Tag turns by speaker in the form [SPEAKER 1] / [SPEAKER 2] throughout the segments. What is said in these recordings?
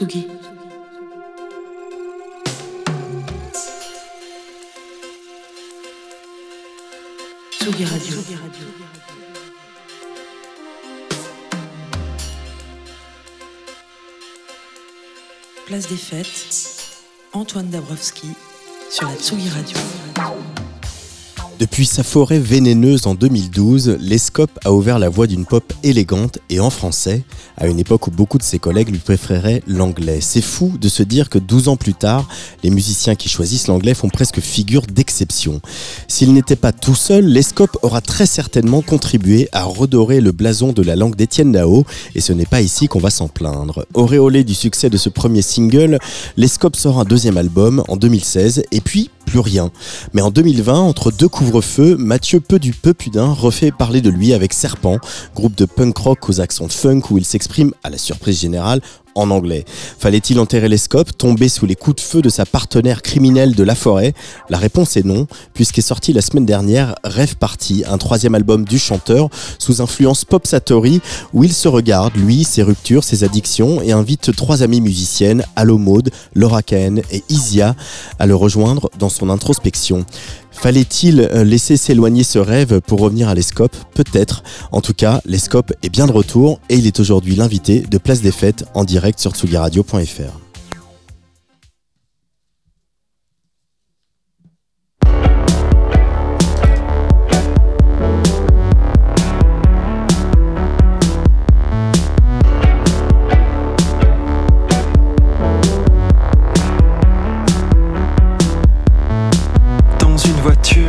[SPEAKER 1] Tsugi. Tsugi Radio. Place des Fêtes, Antoine Dabrowski sur la Tsugi Radio.
[SPEAKER 2] Depuis sa forêt vénéneuse en 2012, l'Escope a ouvert la voie d'une pop élégante et en français, à une époque où beaucoup de ses collègues lui préféraient l'anglais. C'est fou de se dire que 12 ans plus tard, les musiciens qui choisissent l'anglais font presque figure d'exception. S'il n'était pas tout seul, l'Escope aura très certainement contribué à redorer le blason de la langue d'Étienne Dao, et ce n'est pas ici qu'on va s'en plaindre. Auréolé du succès de ce premier single, l'Escope sort un deuxième album en 2016, et puis plus rien. Mais en 2020, entre deux couvre-feux, Mathieu Peu du Peu Pudin refait parler de lui avec Serpent, groupe de punk rock aux accents funk où il s'exprime, à la surprise générale, en anglais. Fallait-il enterrer les scopes, tomber sous les coups de feu de sa partenaire criminelle de la forêt? La réponse est non, puisqu'est sorti la semaine dernière Rêve Party, un troisième album du chanteur sous influence pop satori où il se regarde, lui, ses ruptures, ses addictions et invite trois amies musiciennes, Allo Maud, Laura Cahen et Isia, à le rejoindre dans son introspection. Fallait-il euh, laisser s'éloigner ce rêve pour revenir à l'Escope? Peut-être. En tout cas, l'Escope est bien de retour et il est aujourd'hui l'invité de Place des Fêtes en direct sur tsugiradio.fr. voiture.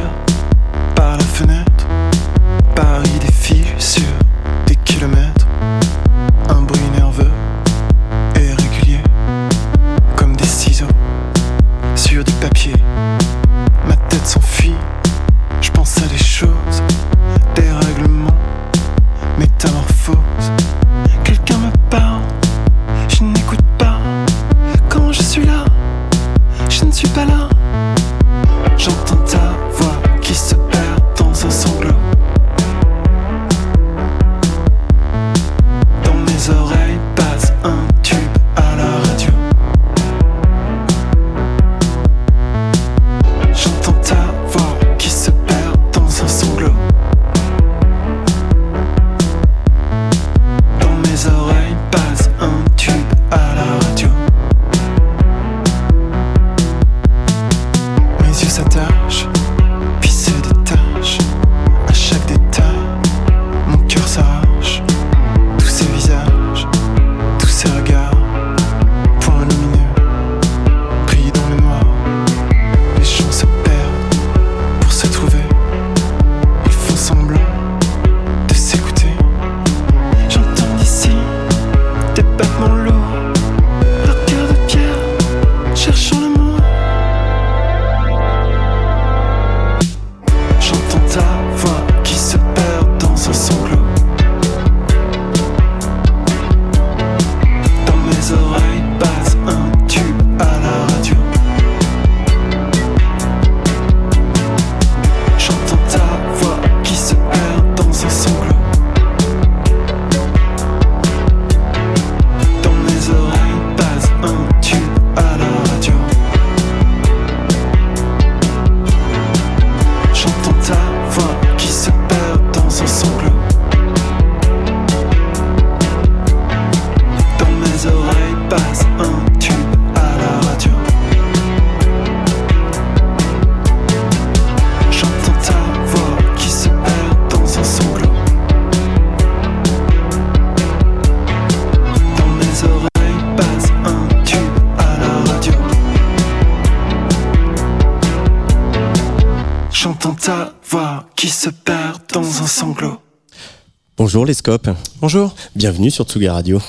[SPEAKER 2] Bonjour les scopes.
[SPEAKER 3] Bonjour.
[SPEAKER 2] Bienvenue sur Tsuga Radio.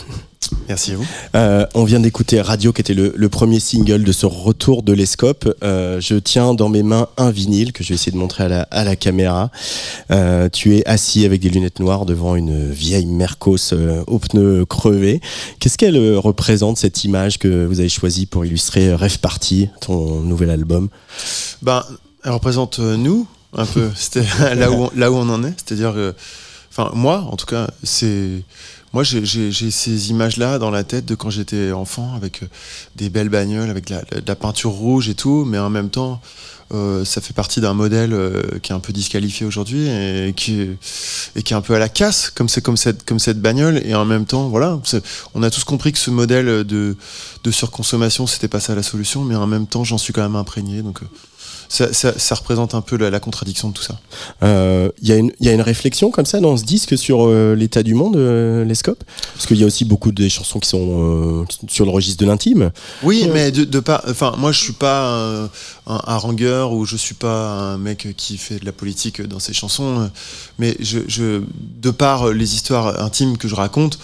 [SPEAKER 3] Merci à vous.
[SPEAKER 2] Euh, on vient d'écouter Radio, qui était le, premier single de ce retour de l'Escope. Euh, je tiens dans mes mains un vinyle que je vais essayer de montrer à la, caméra. Euh, tu es assis avec des lunettes noires devant une vieille Mercos aux pneus crevés. Qu'est-ce qu'elle représente, cette image que vous avez choisie pour illustrer Rêve Party, ton nouvel album?
[SPEAKER 3] Ben, Elle représente nous, un peu. C'était là, où on, là où on en est. C'est-à-dire que enfin moi en tout cas, c'est moi j'ai ces images-là dans la tête de quand j'étais enfant avec des belles bagnoles, avec de la, peinture rouge et tout, mais en même temps euh, ça fait partie d'un modèle euh, qui est un peu disqualifié aujourd'hui et qui, et qui est un peu à la casse, comme c'est comme cette, comme cette bagnole. Et en même temps, voilà, on a tous compris que ce modèle de, de surconsommation, c'était pas ça la solution, mais en même temps, j'en suis quand même imprégné. Donc, euh, ça, représente un peu la, contradiction de tout ça.
[SPEAKER 2] Il euh, y, y, a une réflexion comme ça dans ce disque sur euh, l'état du monde, euh, les scopes Parce qu'il y a aussi beaucoup de chansons qui sont sur le registre de l'intime.
[SPEAKER 3] Oui, mais de, pas. Enfin, moi, je suis pas un, harangueur ou je suis pas un mec qui fait de la politique dans ses chansons. Mais je, de par les histoires intimes que je raconte,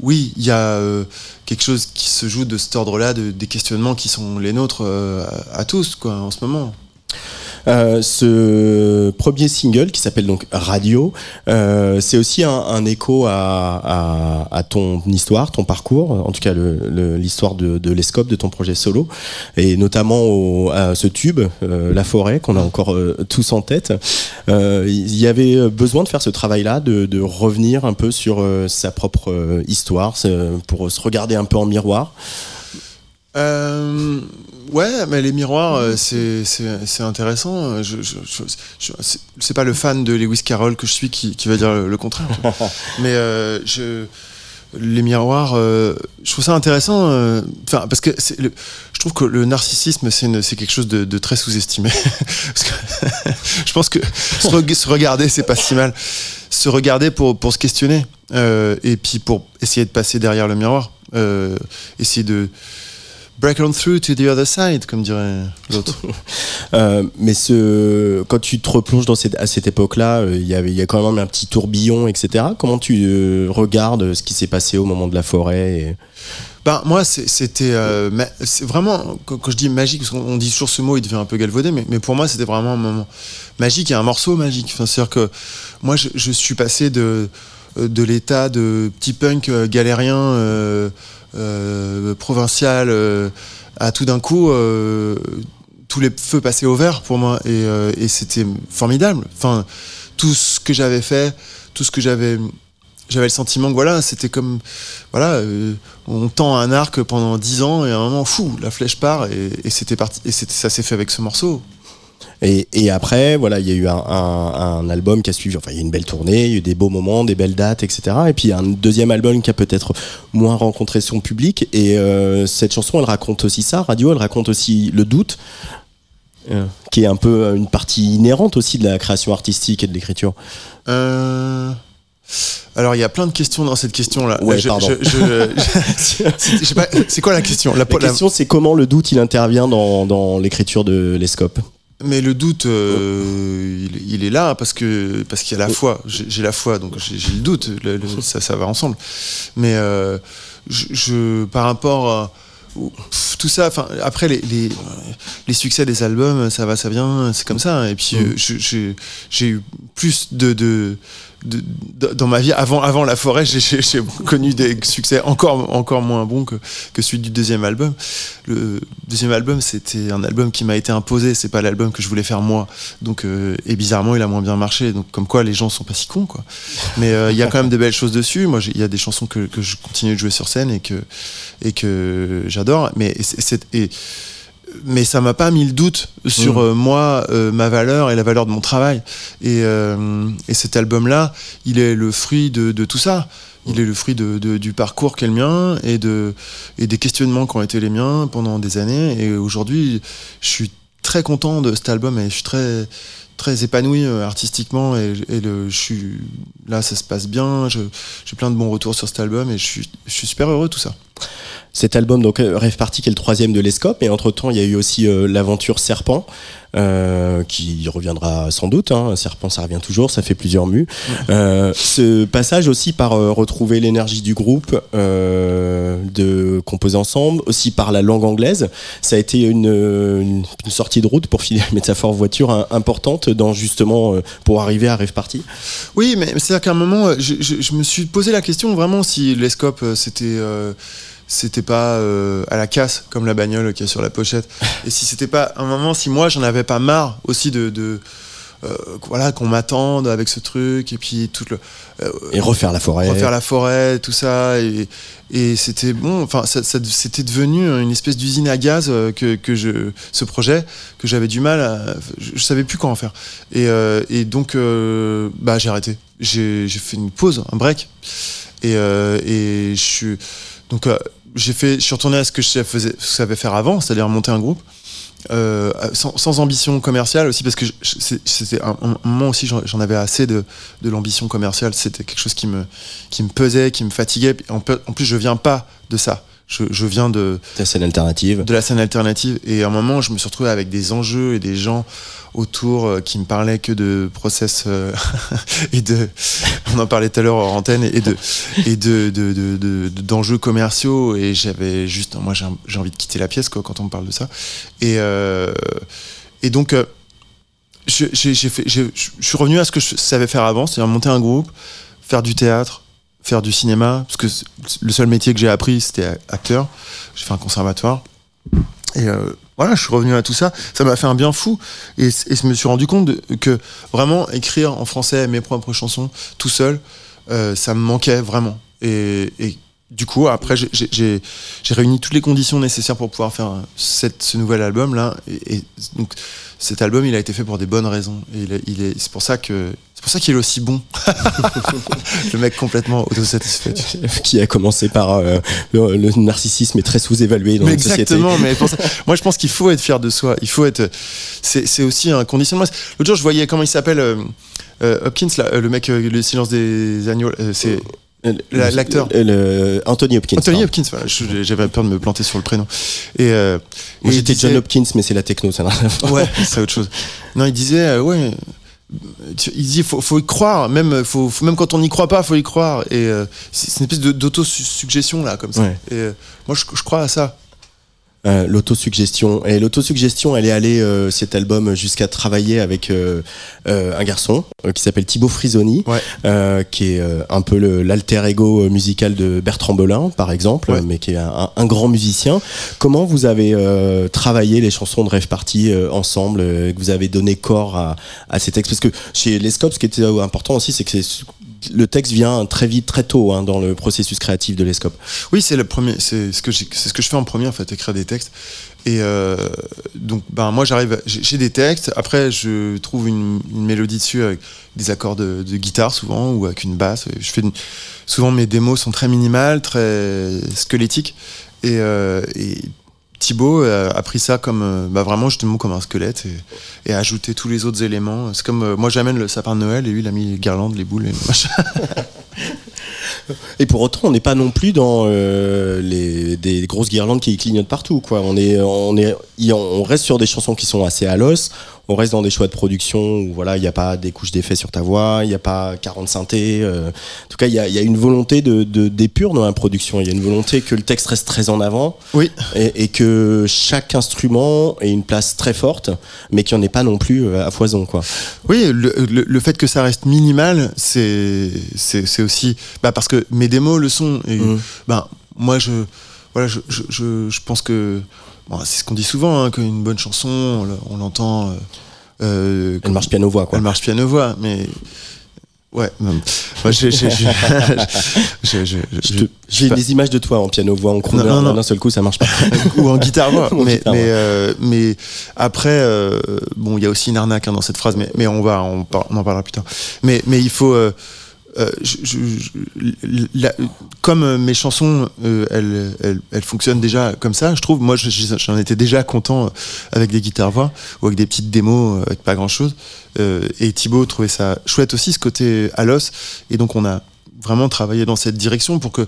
[SPEAKER 3] oui, il y a quelque chose qui se joue de cet ordre-là, de, des questionnements qui sont les nôtres à, à tous, quoi, en ce moment.
[SPEAKER 2] Euh, ce premier single qui s'appelle donc Radio, euh, c'est aussi un, écho à, ton histoire, ton parcours, en tout cas l'histoire de, de l'escope de ton projet solo, et notamment à ce tube, euh, La Forêt, qu'on a encore tous en tête. Il y avait besoin de faire ce travail-là, de, revenir un peu sur sa propre histoire, pour se regarder un peu en miroir.
[SPEAKER 3] Ouais, mais les miroirs, euh, c'est intéressant. Je, je, c'est pas le fan de Lewis Carroll que je suis qui, qui va dire le, contraire. mais euh, je, les miroirs, euh, je trouve ça intéressant. Enfin, parce que le, je trouve que le narcissisme, c'est quelque chose de, de très sous-estimé. je pense que se, se regarder, c'est pas si mal. Se regarder pour, pour se questionner. et puis pour essayer de passer derrière le miroir. essayer de break on through to the other side, comme dirait l'autre.
[SPEAKER 2] Euh, mais ce, quand tu te replonges dans cette, à cette époque-là, euh, il y avait, il y a quand même un petit tourbillon, etc. Comment tu euh, regardes ce qui s'est passé au moment de la forêt
[SPEAKER 3] Ben, moi, c'était c'est vraiment, quand, je dis magique, parce qu'on dit toujours ce mot, il devient un peu galvaudé, mais, mais pour moi, c'était vraiment un moment magique et un morceau magique. Enfin, C'est-à-dire que moi, je, je, suis passé de, de l'état de petit punk galérien euh, provincial euh, à tout d'un coup euh, tous les feux passaient au vert pour moi et, c'était formidable. Enfin, tout ce que j'avais fait, tout ce que j'avais j'avais le sentiment que voilà, c'était comme voilà, on tend un arc pendant dix ans et à un moment fou, la flèche part et, et c'était parti et ça s'est fait avec ce morceau.
[SPEAKER 2] Et, après, voilà, il y a eu un, album qui a suivi. Enfin, il y a eu une belle tournée, il y a eu des beaux moments, des belles dates, etc. Et puis un deuxième album qui a peut-être moins rencontré son public. Et euh, cette chanson, elle raconte aussi ça. Radio, elle raconte aussi le doute, euh, qui est un peu une partie inhérente aussi de la création artistique et de l'écriture.
[SPEAKER 3] Euh, alors il y a plein de questions dans cette question-là. c'est quoi la question?
[SPEAKER 2] La, question, c'est comment le doute il intervient dans, dans l'écriture de l'Escope?
[SPEAKER 3] Mais le doute, euh, il, est là parce que parce qu'il y a la foi. J'ai la foi, donc j'ai le doute. ça, ça va ensemble. Mais euh, je, par rapport à tout ça, enfin après les, les, succès des albums, ça va, ça vient, c'est comme ça. Et puis mm. euh, j'ai eu plus de, de dans ma vie, avant, avant La Forêt, j'ai connu des succès encore, encore moins bons que, celui du deuxième album. Le deuxième album, c'était un album qui m'a été imposé, c'est pas l'album que je voulais faire moi. Donc, euh, et bizarrement, il a moins bien marché. Donc, comme quoi, les gens sont pas si cons, quoi. Mais euh, il y a quand même des belles choses dessus. Moi, il y a des chansons que, que, je continue de jouer sur scène et que, et que j'adore. Mais c'est mais ça m'a pas mis le doute sur mmh. euh, moi, euh, ma valeur et la valeur de mon travail. Et, euh, et cet album-là, il est le fruit de, de tout ça. Il est le fruit de, de, du parcours qu'est le mien et, de, et des questionnements qui ont été les miens pendant des années. Et aujourd'hui, je suis très content de cet album et je suis très très épanoui artistiquement et, et le, je suis là ça se passe bien j'ai plein de bons retours sur cet album et je suis, je suis super heureux de tout ça
[SPEAKER 2] cet album, donc euh, Rêve Party, qui est le troisième de l'Escope, et entre-temps, il y a eu aussi euh, l'aventure Serpent, euh, qui reviendra sans doute. Hein. Serpent, ça revient toujours, ça fait plusieurs mus. ce passage aussi par retrouver l'énergie du groupe, de composer ensemble, aussi par la langue anglaise, ça a été une, une, sortie de route, pour finir métaphore voiture, importante dans justement pour arriver à Rêve Party.
[SPEAKER 3] Oui, mais c'est-à-dire qu'à un moment, je, je, je, me suis posé la question vraiment si l'Escope, c'était c'était pas euh, à la casse comme la bagnole qui est sur la pochette. Et si c'était pas un moment, si moi j'en avais pas marre aussi de, de, voilà, qu'on m'attende avec ce truc, et puis tout le.
[SPEAKER 2] et refaire la forêt.
[SPEAKER 3] Refaire la forêt, tout ça. Et, et c'était bon, enfin, ça, c'était devenu une espèce d'usine à gaz que, que, je, ce projet, que j'avais du mal à. Je, savais plus quoi en faire. Et, et donc, bah, j'ai arrêté. J'ai fait une pause, un break. Et, et je suis. Donc, j'ai fait, je suis retourné à ce que je savais faire avant, c'est-à-dire monter un groupe. Euh, sans, ambition commerciale aussi parce que c'était un, moment aussi j'en avais assez de, l'ambition commerciale c'était quelque chose qui me qui me pesait qui me fatiguait en, en plus je viens pas de ça je, je, viens de
[SPEAKER 2] la scène alternative.
[SPEAKER 3] de la scène alternative. Et à un moment je me suis retrouvé avec des enjeux et des gens autour euh, qui me parlaient que de process euh, et de on en parlait tout à l'heure en antenne et de et de d'enjeux de, de, commerciaux. Et j'avais juste moi j'ai envie de quitter la pièce quoi quand on me parle de ça. Et euh, et donc j'ai fait je suis revenu à ce que je savais faire avant c'est-à-dire monter un groupe faire du théâtre faire du cinéma parce que le seul métier que j'ai appris c'était acteur j'ai fait un conservatoire et voilà, je suis revenu à tout ça. Ça m'a fait un bien fou. Et, je me suis rendu compte que vraiment écrire en français mes propres chansons tout seul, euh, ça me manquait vraiment. Et, du coup, après, j'ai réuni toutes les conditions nécessaires pour pouvoir faire cette, ce nouvel album là. Et, donc, cet album, il a été fait pour des bonnes raisons. Et c'est pour ça que c'est pour ça qu'il est aussi bon. le mec complètement autosatisfait.
[SPEAKER 2] Qui a commencé par euh, le, narcissisme est très sous-évalué dans
[SPEAKER 3] mais
[SPEAKER 2] exactement,
[SPEAKER 3] mais moi je pense qu'il faut être fier de soi. Il faut être. C'est aussi un conditionnement. L'autre jour, je voyais comment il s'appelle euh, euh, Hopkins, là, le mec, le silence des agneaux. c'est L'acteur.
[SPEAKER 2] Anthony Hopkins.
[SPEAKER 3] Anthony Hopkins, voilà. J'avais peur de me planter sur le prénom. Et, euh,
[SPEAKER 2] Moi j'étais John Hopkins, mais c'est la techno, ça n'a rien
[SPEAKER 3] à Ouais, c'est autre chose. Non, il disait, euh, ouais. Il dit, faut, faut y croire, même, faut, même quand on n'y croit pas, faut y croire. Et euh, c'est une espèce d'autosuggestion, là, comme ça. Et euh, moi, je, je crois à ça.
[SPEAKER 2] Euh, l'autosuggestion. Et l'autosuggestion, elle est allée, euh, cet album, jusqu'à travailler avec euh, un garçon qui s'appelle Thibaut Frisoni, qui est un peu l'alter ego musical de Bertrand Belin, par exemple, mais qui est un, un, grand musicien. Comment vous avez travaillé les chansons de Rêve Party ensemble, que vous avez donné corps à, à ces textes? Parce que chez Les Scopes, ce qui était important aussi, c'est que c'est le texte vient très vite, très tôt hein, dans le processus créatif de l'ESCOP.
[SPEAKER 3] Oui, c'est le premier, c'est ce que c'est ce que je fais en premier en fait, écrire des textes. Et euh, donc, ben moi j'arrive, j'ai des textes. Après, je trouve une, mélodie dessus avec des accords de, guitare souvent ou avec une basse. Je fais souvent mes démos sont très minimales, très squelettiques. Et, euh, et Thibaut euh, a pris ça comme euh, bah vraiment justement comme un squelette et, a ajouté tous les autres éléments. C'est comme euh, moi j'amène le sapin de Noël et lui il a mis les guirlandes, les boules et
[SPEAKER 2] Et pour autant, on n'est pas non plus dans les, des grosses guirlandes qui clignotent partout. Quoi. On reste sur des chansons qui sont assez à l'os on reste dans des choix de production où voilà, il n'y a pas des couches d'effets sur ta voix, il n'y a pas 40 synthés. Euh. en tout cas, il y a, une volonté de, d'épure dans la production. Il y a une volonté que le texte reste très en avant.
[SPEAKER 3] Oui.
[SPEAKER 2] Et, que chaque instrument ait une place très forte, mais qu'il n'y en ait pas non plus euh, à foison. Quoi.
[SPEAKER 3] Oui, le, fait que ça reste minimal, c'est, c'est, aussi. Bah, parce que mes démos le sont. Et, mmh. bah, moi, je, voilà, je, je, je pense que c'est ce qu'on dit souvent, hein, qu'une bonne chanson, on l'entend. Euh,
[SPEAKER 2] euh, elle marche piano-voix, quoi.
[SPEAKER 3] Elle marche piano-voix, mais. Ouais, moi
[SPEAKER 2] j'ai des images de toi en piano voix en crooner d'un seul coup ça marche pas
[SPEAKER 3] ou en guitare voix mais mais, euh, mais après bon il y a aussi une arnaque hein, dans cette phrase mais mais on va on, on, en parlera plus tard mais mais il faut euh, je, comme mes chansons, euh, elles, elles, fonctionnent déjà comme ça, je trouve. Moi, j'en étais déjà content avec des guitares-voix ou avec des petites démos euh, avec pas grand-chose. et Thibaut trouvait ça chouette aussi, ce côté à l'os. Et donc, on a vraiment travaillé dans cette direction pour que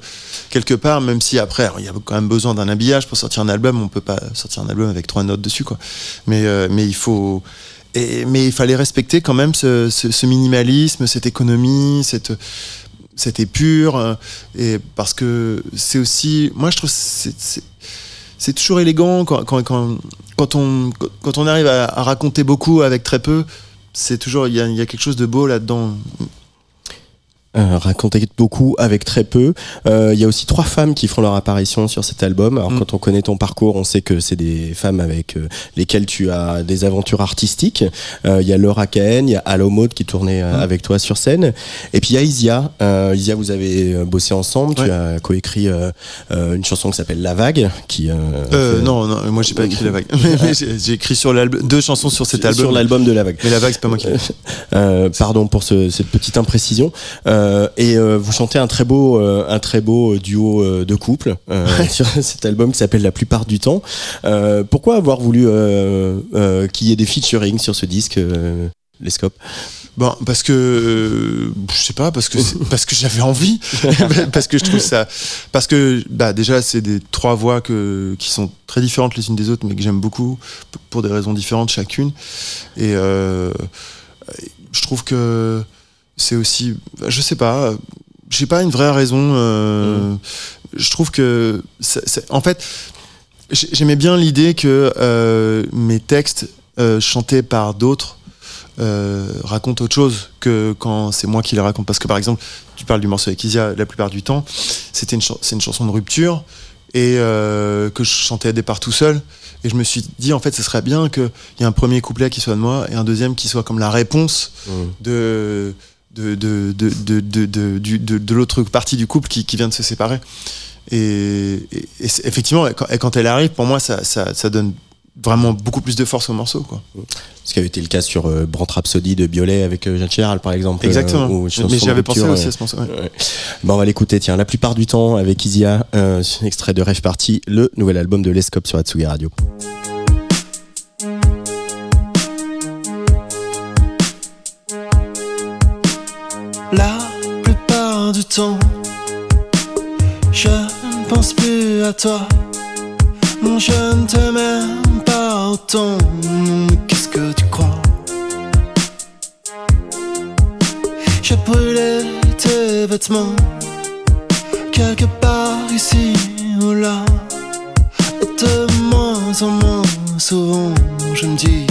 [SPEAKER 3] quelque part, même si après, il y a quand même besoin d'un habillage pour sortir un album, on peut pas sortir un album avec trois notes dessus, quoi. Mais, mais il faut mais il fallait respecter quand même ce, minimalisme, cette économie, cette, épure. Euh, parce que c'est aussi. Moi, je trouve c'est toujours élégant quand, on, arrive à, raconter beaucoup avec très peu. C'est toujours. Il y y a, quelque chose de beau là-dedans.
[SPEAKER 2] Euh, raconter beaucoup avec très peu. Euh, Il y a aussi trois femmes qui font leur apparition sur cet album. Alors
[SPEAKER 3] Mm.
[SPEAKER 2] quand on connaît ton parcours, on sait que c'est des femmes avec euh, lesquelles tu as des aventures artistiques. Euh, Il y a Laura Cahen, il y a Allo Maud qui tournait
[SPEAKER 3] Mm.
[SPEAKER 2] avec toi sur scène. Et puis il y a Isia. Euh, Isia, vous avez bossé ensemble. Tu as coécrit une chanson qui s'appelle La Vague. Qui, euh,
[SPEAKER 3] Euh,
[SPEAKER 2] fait-
[SPEAKER 3] non, non, moi j'ai pas écrit la vague. J'ai écrit sur l'album deux chansons sur cet album.
[SPEAKER 2] Sur l'album de La Vague.
[SPEAKER 3] Mais la vague, c'est pas moi qui l'ai.
[SPEAKER 2] Euh, pardon pour ce- cette petite imprécision. Euh, et euh, vous chantez un très beau, euh, un très beau duo euh, de couple euh, sur cet album qui s'appelle La plupart du temps. Euh, pourquoi avoir voulu euh, euh, qu'il y ait des featuring sur ce disque, euh, les scopes
[SPEAKER 3] Bon, parce que euh, je sais pas, parce que parce que j'avais envie, parce que je trouve ça, parce que bah déjà c'est des trois voix que qui sont très différentes les unes des autres, mais que j'aime beaucoup pour des raisons différentes chacune, et euh, je trouve que c'est aussi, je sais pas, j'ai pas une vraie raison. euh, Je trouve que, en fait, j'ai- j'aimais bien l'idée que euh, mes textes euh, chantés par d'autres euh, racontent autre chose que quand c'est moi qui les raconte. Parce que par exemple, tu parles du morceau avec Isia, la plupart du temps, c'était une, c'est une chanson de rupture et euh, que je chantais au départ tout seul. Et je me suis dit, en fait, ce serait bien qu'il y ait un premier couplet qui soit de moi et un deuxième qui soit comme la réponse de, de, de, de, de, de, de, l'autre partie du couple qui, qui vient de se séparer. Et, et- et c'est- effectivement, quand, et quand elle arrive, pour moi, ça, ça, ça donne vraiment beaucoup plus de force au morceau. Quoi.
[SPEAKER 2] Ce qui avait été le cas sur euh, Brand Rhapsody de Biolay avec euh, Jeanne Chéral, par exemple.
[SPEAKER 3] Exactement.
[SPEAKER 2] euh, ou
[SPEAKER 3] Mais-
[SPEAKER 2] chanson
[SPEAKER 3] Mais
[SPEAKER 2] de
[SPEAKER 3] j'y avais pensé aussi à ce morceau. ouais.
[SPEAKER 2] Ouais. Bon, on va l'écouter, tiens, la plupart du temps avec Isia, euh, extrait de Rêve Party, le nouvel album de Lescope sur Atsugi Radio.
[SPEAKER 4] Je ne pense plus à toi. Je ne te m'aime pas autant. Qu'est-ce que tu crois? J'ai brûlé tes vêtements quelque part ici ou là. Et de moins en moins souvent, je me dis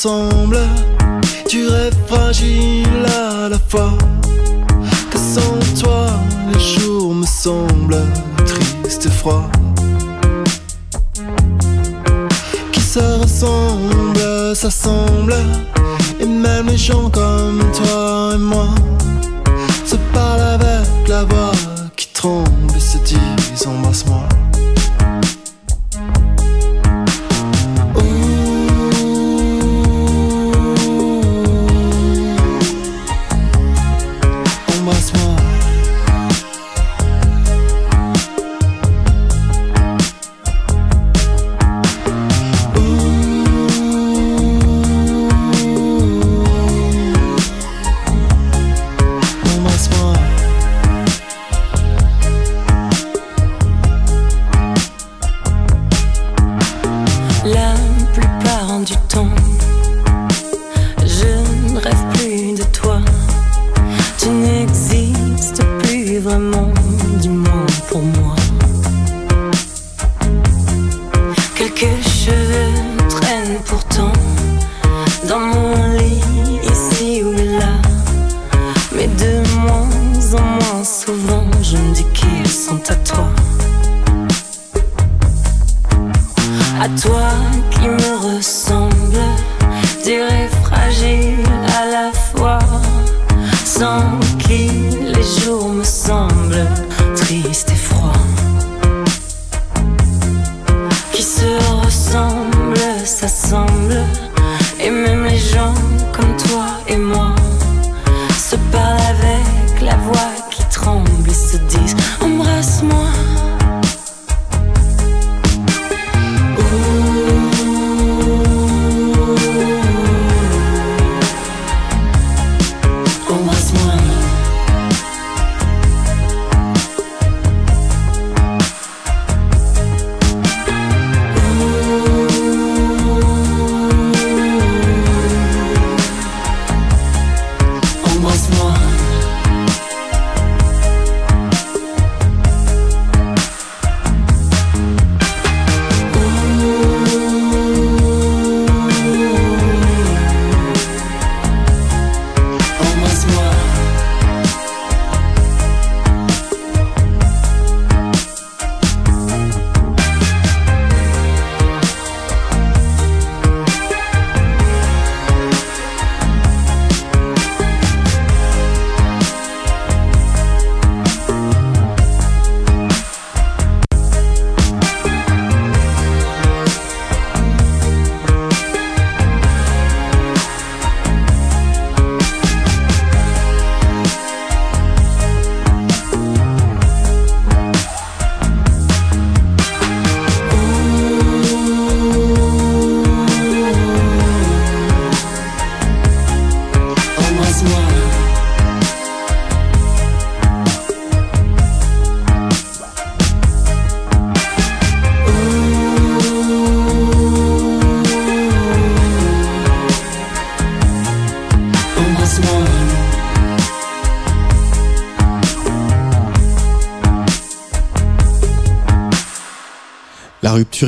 [SPEAKER 4] ressemble. Tu rêves fragile à la fois. Que sans toi, les jours me semblent tristes et froids. Qui se ressemblent, s'assemblent. Et même les gens comme toi et moi se parlent avec la voix qui tremble et se disent. Embrasse-moi.
[SPEAKER 5] Vraiment, moins pour moi.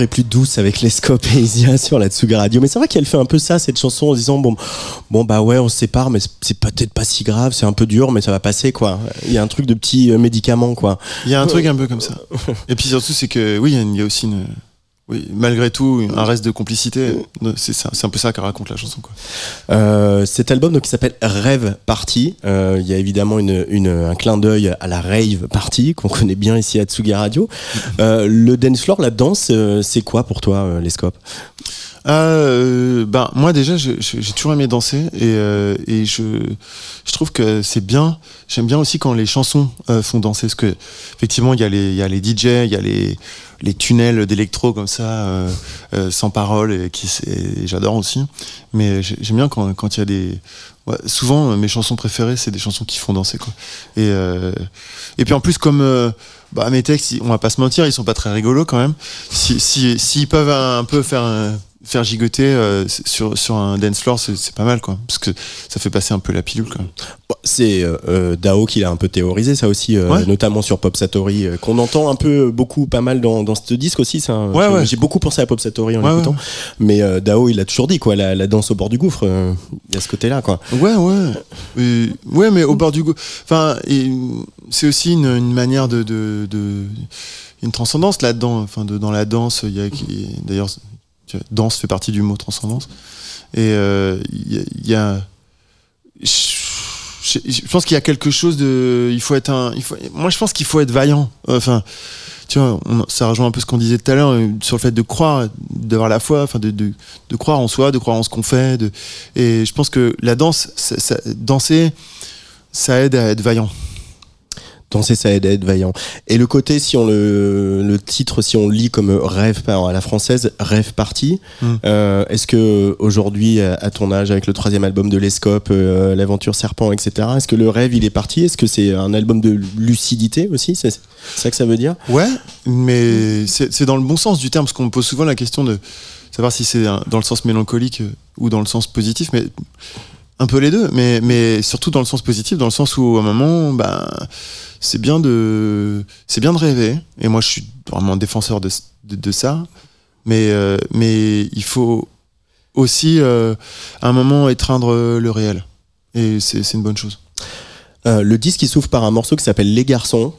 [SPEAKER 2] Est plus douce avec les scopes et Isia sur la Tsuga Radio. Mais c'est vrai qu'elle fait un peu ça, cette chanson, en disant bon, bon bah ouais, on se sépare, mais c'est peut-être pas si grave, c'est un peu dur, mais ça va passer quoi. Il y a un truc de petit euh, médicament quoi.
[SPEAKER 3] Il y a un truc un peu comme ça. Et puis surtout, c'est que oui, il y a aussi une. Oui, malgré tout, un reste de complicité. C'est un peu ça que raconte la chanson. Quoi.
[SPEAKER 2] Euh, cet album donc, qui s'appelle Rêve Party, euh, il y a évidemment une, une- un clin d'œil à la Rave Party qu'on connaît bien ici à Tsugi Radio. Euh, le dance floor, la danse, c'est quoi pour toi, les scopes
[SPEAKER 3] Euh, ben moi déjà j'ai toujours aimé danser et, euh, et je, je trouve que c'est bien. J'aime bien aussi quand les chansons euh, font danser parce que effectivement il y a les y a les DJ il y a les les tunnels d'électro comme ça euh, euh, sans parole et qui j'adore aussi. Mais j'ai- j'aime bien quand quand il y a des ouais, souvent mes chansons préférées c'est des chansons qui font danser quoi. Et euh, et puis en plus comme bah, mes textes, on va pas se mentir, ils sont pas très rigolos quand même. Si, si, s'ils peuvent un, peu faire, faire gigoter euh, sur, sur un dance floor, c'est, pas mal quoi. Parce que ça fait passer un peu la pilule quand.
[SPEAKER 2] Bon, C'est euh, euh, Dao qui l'a un peu théorisé, ça aussi, euh,
[SPEAKER 3] Ouais.
[SPEAKER 2] notamment sur Pop Satori, qu'on entend un peu, beaucoup, pas mal dans, dans ce disque aussi. ça.
[SPEAKER 3] Ouais,
[SPEAKER 2] J'ai-
[SPEAKER 3] ouais.
[SPEAKER 2] J'ai beaucoup pensé à Pop Satori en l'écoutant.
[SPEAKER 3] ouais.
[SPEAKER 2] Mais Dao, il a toujours dit, quoi, la, la danse au bord du gouffre, il y a ce côté-là, quoi.
[SPEAKER 3] Ouais, ouais. Et- ouais, mais au bord du goût. Enfin, c'est aussi une, une manière de, de, de- une transcendance là-dedans. Enfin, de, dans la danse, il y a d'ailleurs, tu danse fait partie du mot transcendance. Et euh, il il y a, je, pense qu'il y a quelque chose de, il faut être un, il faut, moi je pense qu'il faut être vaillant. Enfin, tu vois, ça rejoint un peu ce qu'on disait tout à l'heure euh, sur le fait de croire, d'avoir la foi, enfin de, de, croire en soi, de croire en ce qu'on fait. Et je pense que la danse, danser, ça aide à être vaillant.
[SPEAKER 2] Danser, ça aide à être vaillant. Et le côté, si on le, le titre, si on le lit comme rêve par- à la française, rêve parti,
[SPEAKER 3] Mm.
[SPEAKER 2] euh, est-ce que aujourd'hui, à ton âge, avec le troisième album de l'Escope, euh, l'aventure serpent, etc., est-ce que le rêve il est parti? Est-ce que c'est un album de lucidité aussi? C'est ça que ça veut dire?
[SPEAKER 3] Ouais, mais c'est dans le bon sens du terme, parce qu'on me pose souvent la question de savoir si c'est dans le sens mélancolique euh, ou dans le sens positif, mais un peu les deux, mais, mais surtout dans le sens positif, dans le sens où à un moment, ben, c'est bien de, c'est bien de rêver, et moi je suis vraiment défenseur de, de, ça, mais, euh, mais il faut aussi euh, à un moment étreindre le réel, et c'est une bonne chose.
[SPEAKER 2] Euh, le disque il s'ouvre par un morceau qui s'appelle Les Garçons,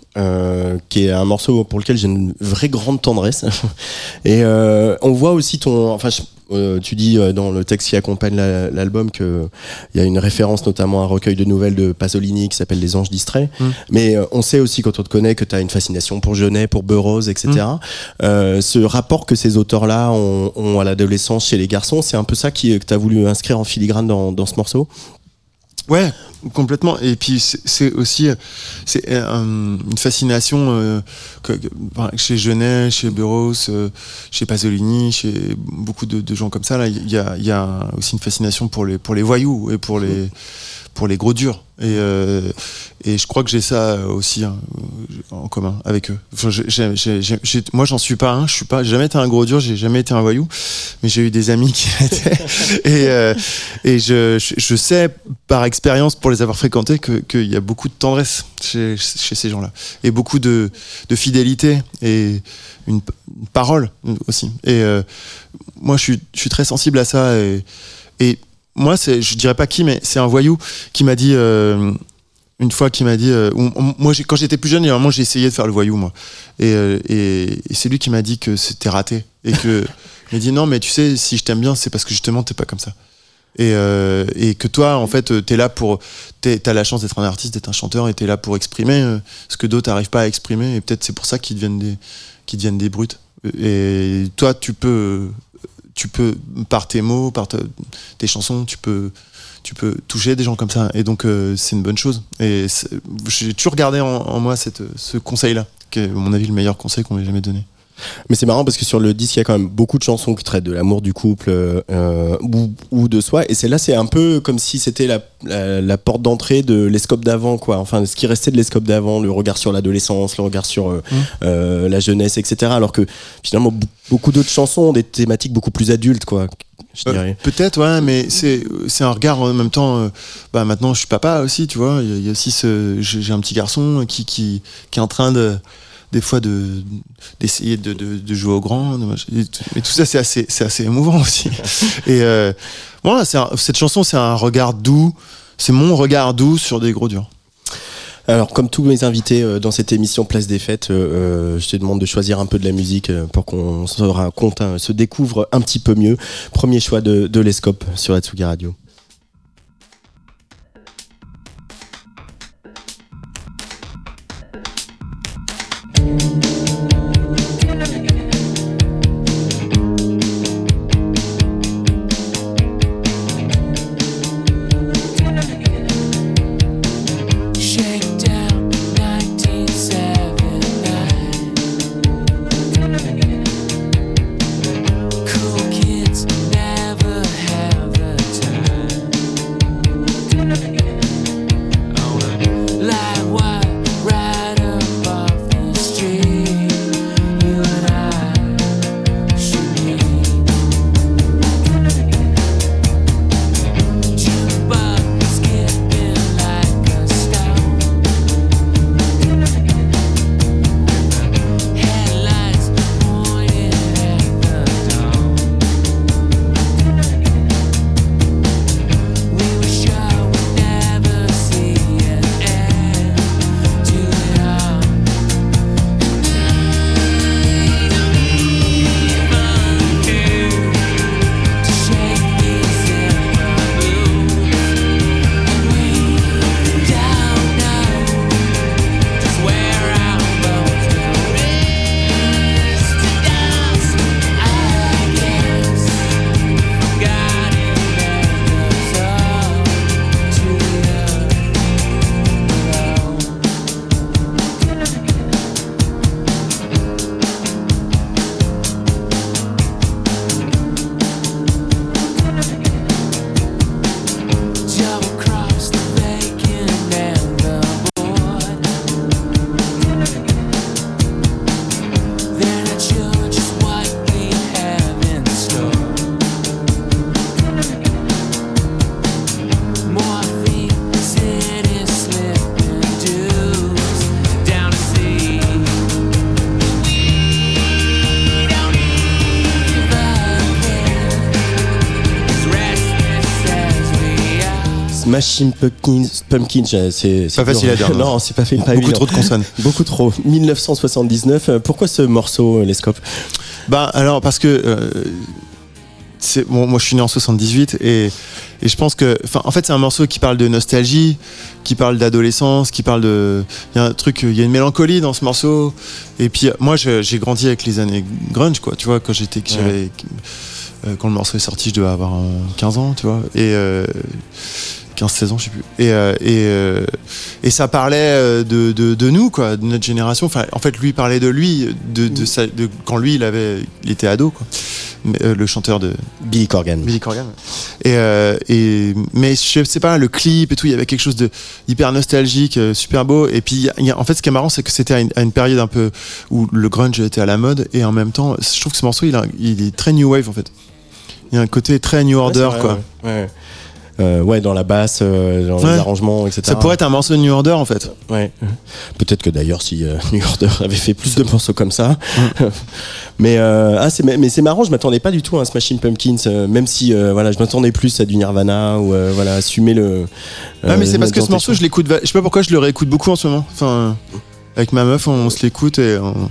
[SPEAKER 2] qui est un morceau pour lequel j'ai une vraie grande tendresse. Et on voit aussi ton, euh, tu dis euh, dans le texte qui accompagne la- l'album que il y a une référence notamment à un recueil de nouvelles de Pasolini qui s'appelle Les Anges distraits.
[SPEAKER 3] Mm.
[SPEAKER 2] Mais euh, on sait aussi quand on te connaît que tu as une fascination pour Genet, pour Burroughs, etc.
[SPEAKER 3] Mm.
[SPEAKER 2] Euh, ce rapport que ces auteurs-là ont, ont à l'adolescence chez les garçons, c'est un peu ça qui, que tu as voulu inscrire en filigrane dans, dans ce morceau?
[SPEAKER 3] Ouais, complètement. Et puis c'est aussi euh, une fascination euh, chez Genet, chez Burroughs, euh, chez Pasolini, chez beaucoup de, gens comme ça. Là, il y a, aussi une fascination pour les pour les voyous et pour les pour les gros durs. Et, je crois que j'ai ça aussi hein, en commun avec eux. Moi, j'en suis pas un. Je suis pas. Jamais été un gros dur. J'ai jamais été un voyou. Mais j'ai eu des amis qui l'étaient. et euh, et je, je, sais par expérience, pour les avoir fréquentés, que- qu'il y a beaucoup de tendresse chez, chez ces gens-là. Et beaucoup de, de fidélité et une, parole aussi. Et euh, moi, je suis, je suis très sensible à ça. Et, et moi, je dirais pas qui, mais c'est un voyou qui m'a dit. euh, une fois qui m'a dit euh, moi quand j'étais plus jeune j'ai essayé de faire le voyou moi et, et, et c'est lui qui m'a dit que c'était raté et que il dit non mais tu sais si je t'aime bien c'est parce que justement t'es pas comme ça. Et, euh, que toi en fait t'es là pour t'as la chance d'être un artiste d'être un chanteur et t'es là pour exprimer euh, ce que d'autres n'arrivent pas à exprimer et peut-être c'est pour ça qu'ils deviennent des qu'ils deviennent des brutes. Et toi tu peux tu peux par tes mots par te- tes chansons tu peux tu peux toucher des gens comme ça. Et donc euh, c'est une bonne chose. Et j'ai toujours gardé en, moi cette, ce conseil là qui est à mon avis le meilleur conseil qu'on m'ait jamais donné
[SPEAKER 2] Mais c'est marrant parce que sur le disque, il y a quand même beaucoup de chansons qui traitent de l'amour du couple euh, ou, ou de soi. Et celle-là, c'est un peu comme si c'était la, la, la porte d'entrée de l'escope d'avant, quoi. Enfin, ce qui restait de l'escope d'avant, le regard sur l'adolescence, le regard sur euh,
[SPEAKER 3] Mmh.
[SPEAKER 2] euh, la jeunesse, etc. Alors que finalement, beaucoup d'autres chansons ont des thématiques beaucoup plus adultes, quoi. Je
[SPEAKER 3] Euh,
[SPEAKER 2] dirais.
[SPEAKER 3] Peut-être, ouais, mais c'est un regard en même temps. euh, bah maintenant, je suis papa aussi, tu vois. Il y, a- aussi ce, j'ai j'ai un petit garçon qui qui qui est en train de des fois de d'essayer de, de, de jouer au grand. Mais tout ça, c'est assez, c'est assez émouvant aussi. Et euh, voilà, un- cette chanson, c'est un regard doux. C'est mon regard doux sur des gros durs.
[SPEAKER 2] Alors, comme tous mes invités euh, dans cette émission Place des Fêtes, euh, euh, je te demande de choisir un peu de la musique euh, pour qu'on se raconte, hein, se découvre un petit peu mieux. Premier choix de, de l'Escope sur Atsugi Radio. Smashing Pumpkins, Pumpkins euh, c'est
[SPEAKER 3] Pas facile à dire, non.
[SPEAKER 2] non, c'est pas fait. pas
[SPEAKER 3] Beaucoup
[SPEAKER 2] évident.
[SPEAKER 3] trop de consonnes.
[SPEAKER 2] Beaucoup trop. 1979. euh, Pourquoi ce morceau, euh, l'Escope
[SPEAKER 3] Bah alors parce que euh, c'est bon, moi je suis né en 78 et, et je pense que en fait c'est un morceau qui parle de nostalgie, qui parle d'adolescence, qui parle de il y a un truc il y a une mélancolie dans ce morceau et puis moi j'ai grandi avec les années grunge quoi, tu vois quand j'étais j'avais quand le morceau est sorti, je devais avoir euh, 15 ans, tu vois et euh, 15-16 ans, je sais plus. Et, euh, et, euh, et ça parlait euh, de, de, de nous, quoi, de notre génération. Enfin, en fait, lui parlait de lui, de, de, sa- de quand lui, il, avait, il était ado, quoi. Mais, euh, le chanteur de
[SPEAKER 2] Billy Corgan.
[SPEAKER 3] Billy Corgan. Et, et, mais je sais pas, le clip et tout, il y avait quelque chose de hyper nostalgique, super beau. Et puis, y a- en fait, ce qui est marrant, c'est que c'était à une, à une période un peu où le grunge était à la mode. Et en même temps, je trouve que ce morceau, il, a- il est très new wave, en fait. Il y a un côté très new order,
[SPEAKER 2] Ouais, c'est vrai,
[SPEAKER 3] quoi.
[SPEAKER 2] Ouais, ouais. Euh, ouais, dans la basse, euh, dans
[SPEAKER 3] Ouais.
[SPEAKER 2] les arrangements, etc.
[SPEAKER 3] Ça pourrait être un morceau de new order, en fait.
[SPEAKER 2] Ouais. Peut-être que d'ailleurs, si euh, New Order avait fait plus de morceaux comme ça.
[SPEAKER 3] Mm.
[SPEAKER 2] mais ah, c'est mais c'est marrant, je m'attendais pas du tout à un Smashing Pumpkins, même si voilà, je m'attendais plus à du Nirvana ou voilà, assumer le.
[SPEAKER 3] Ouais, mais c'est parce que ce morceau, je l'écoute. Je sais pas pourquoi je le réécoute beaucoup en ce moment. Enfin, avec ma meuf, on se l'écoute et on-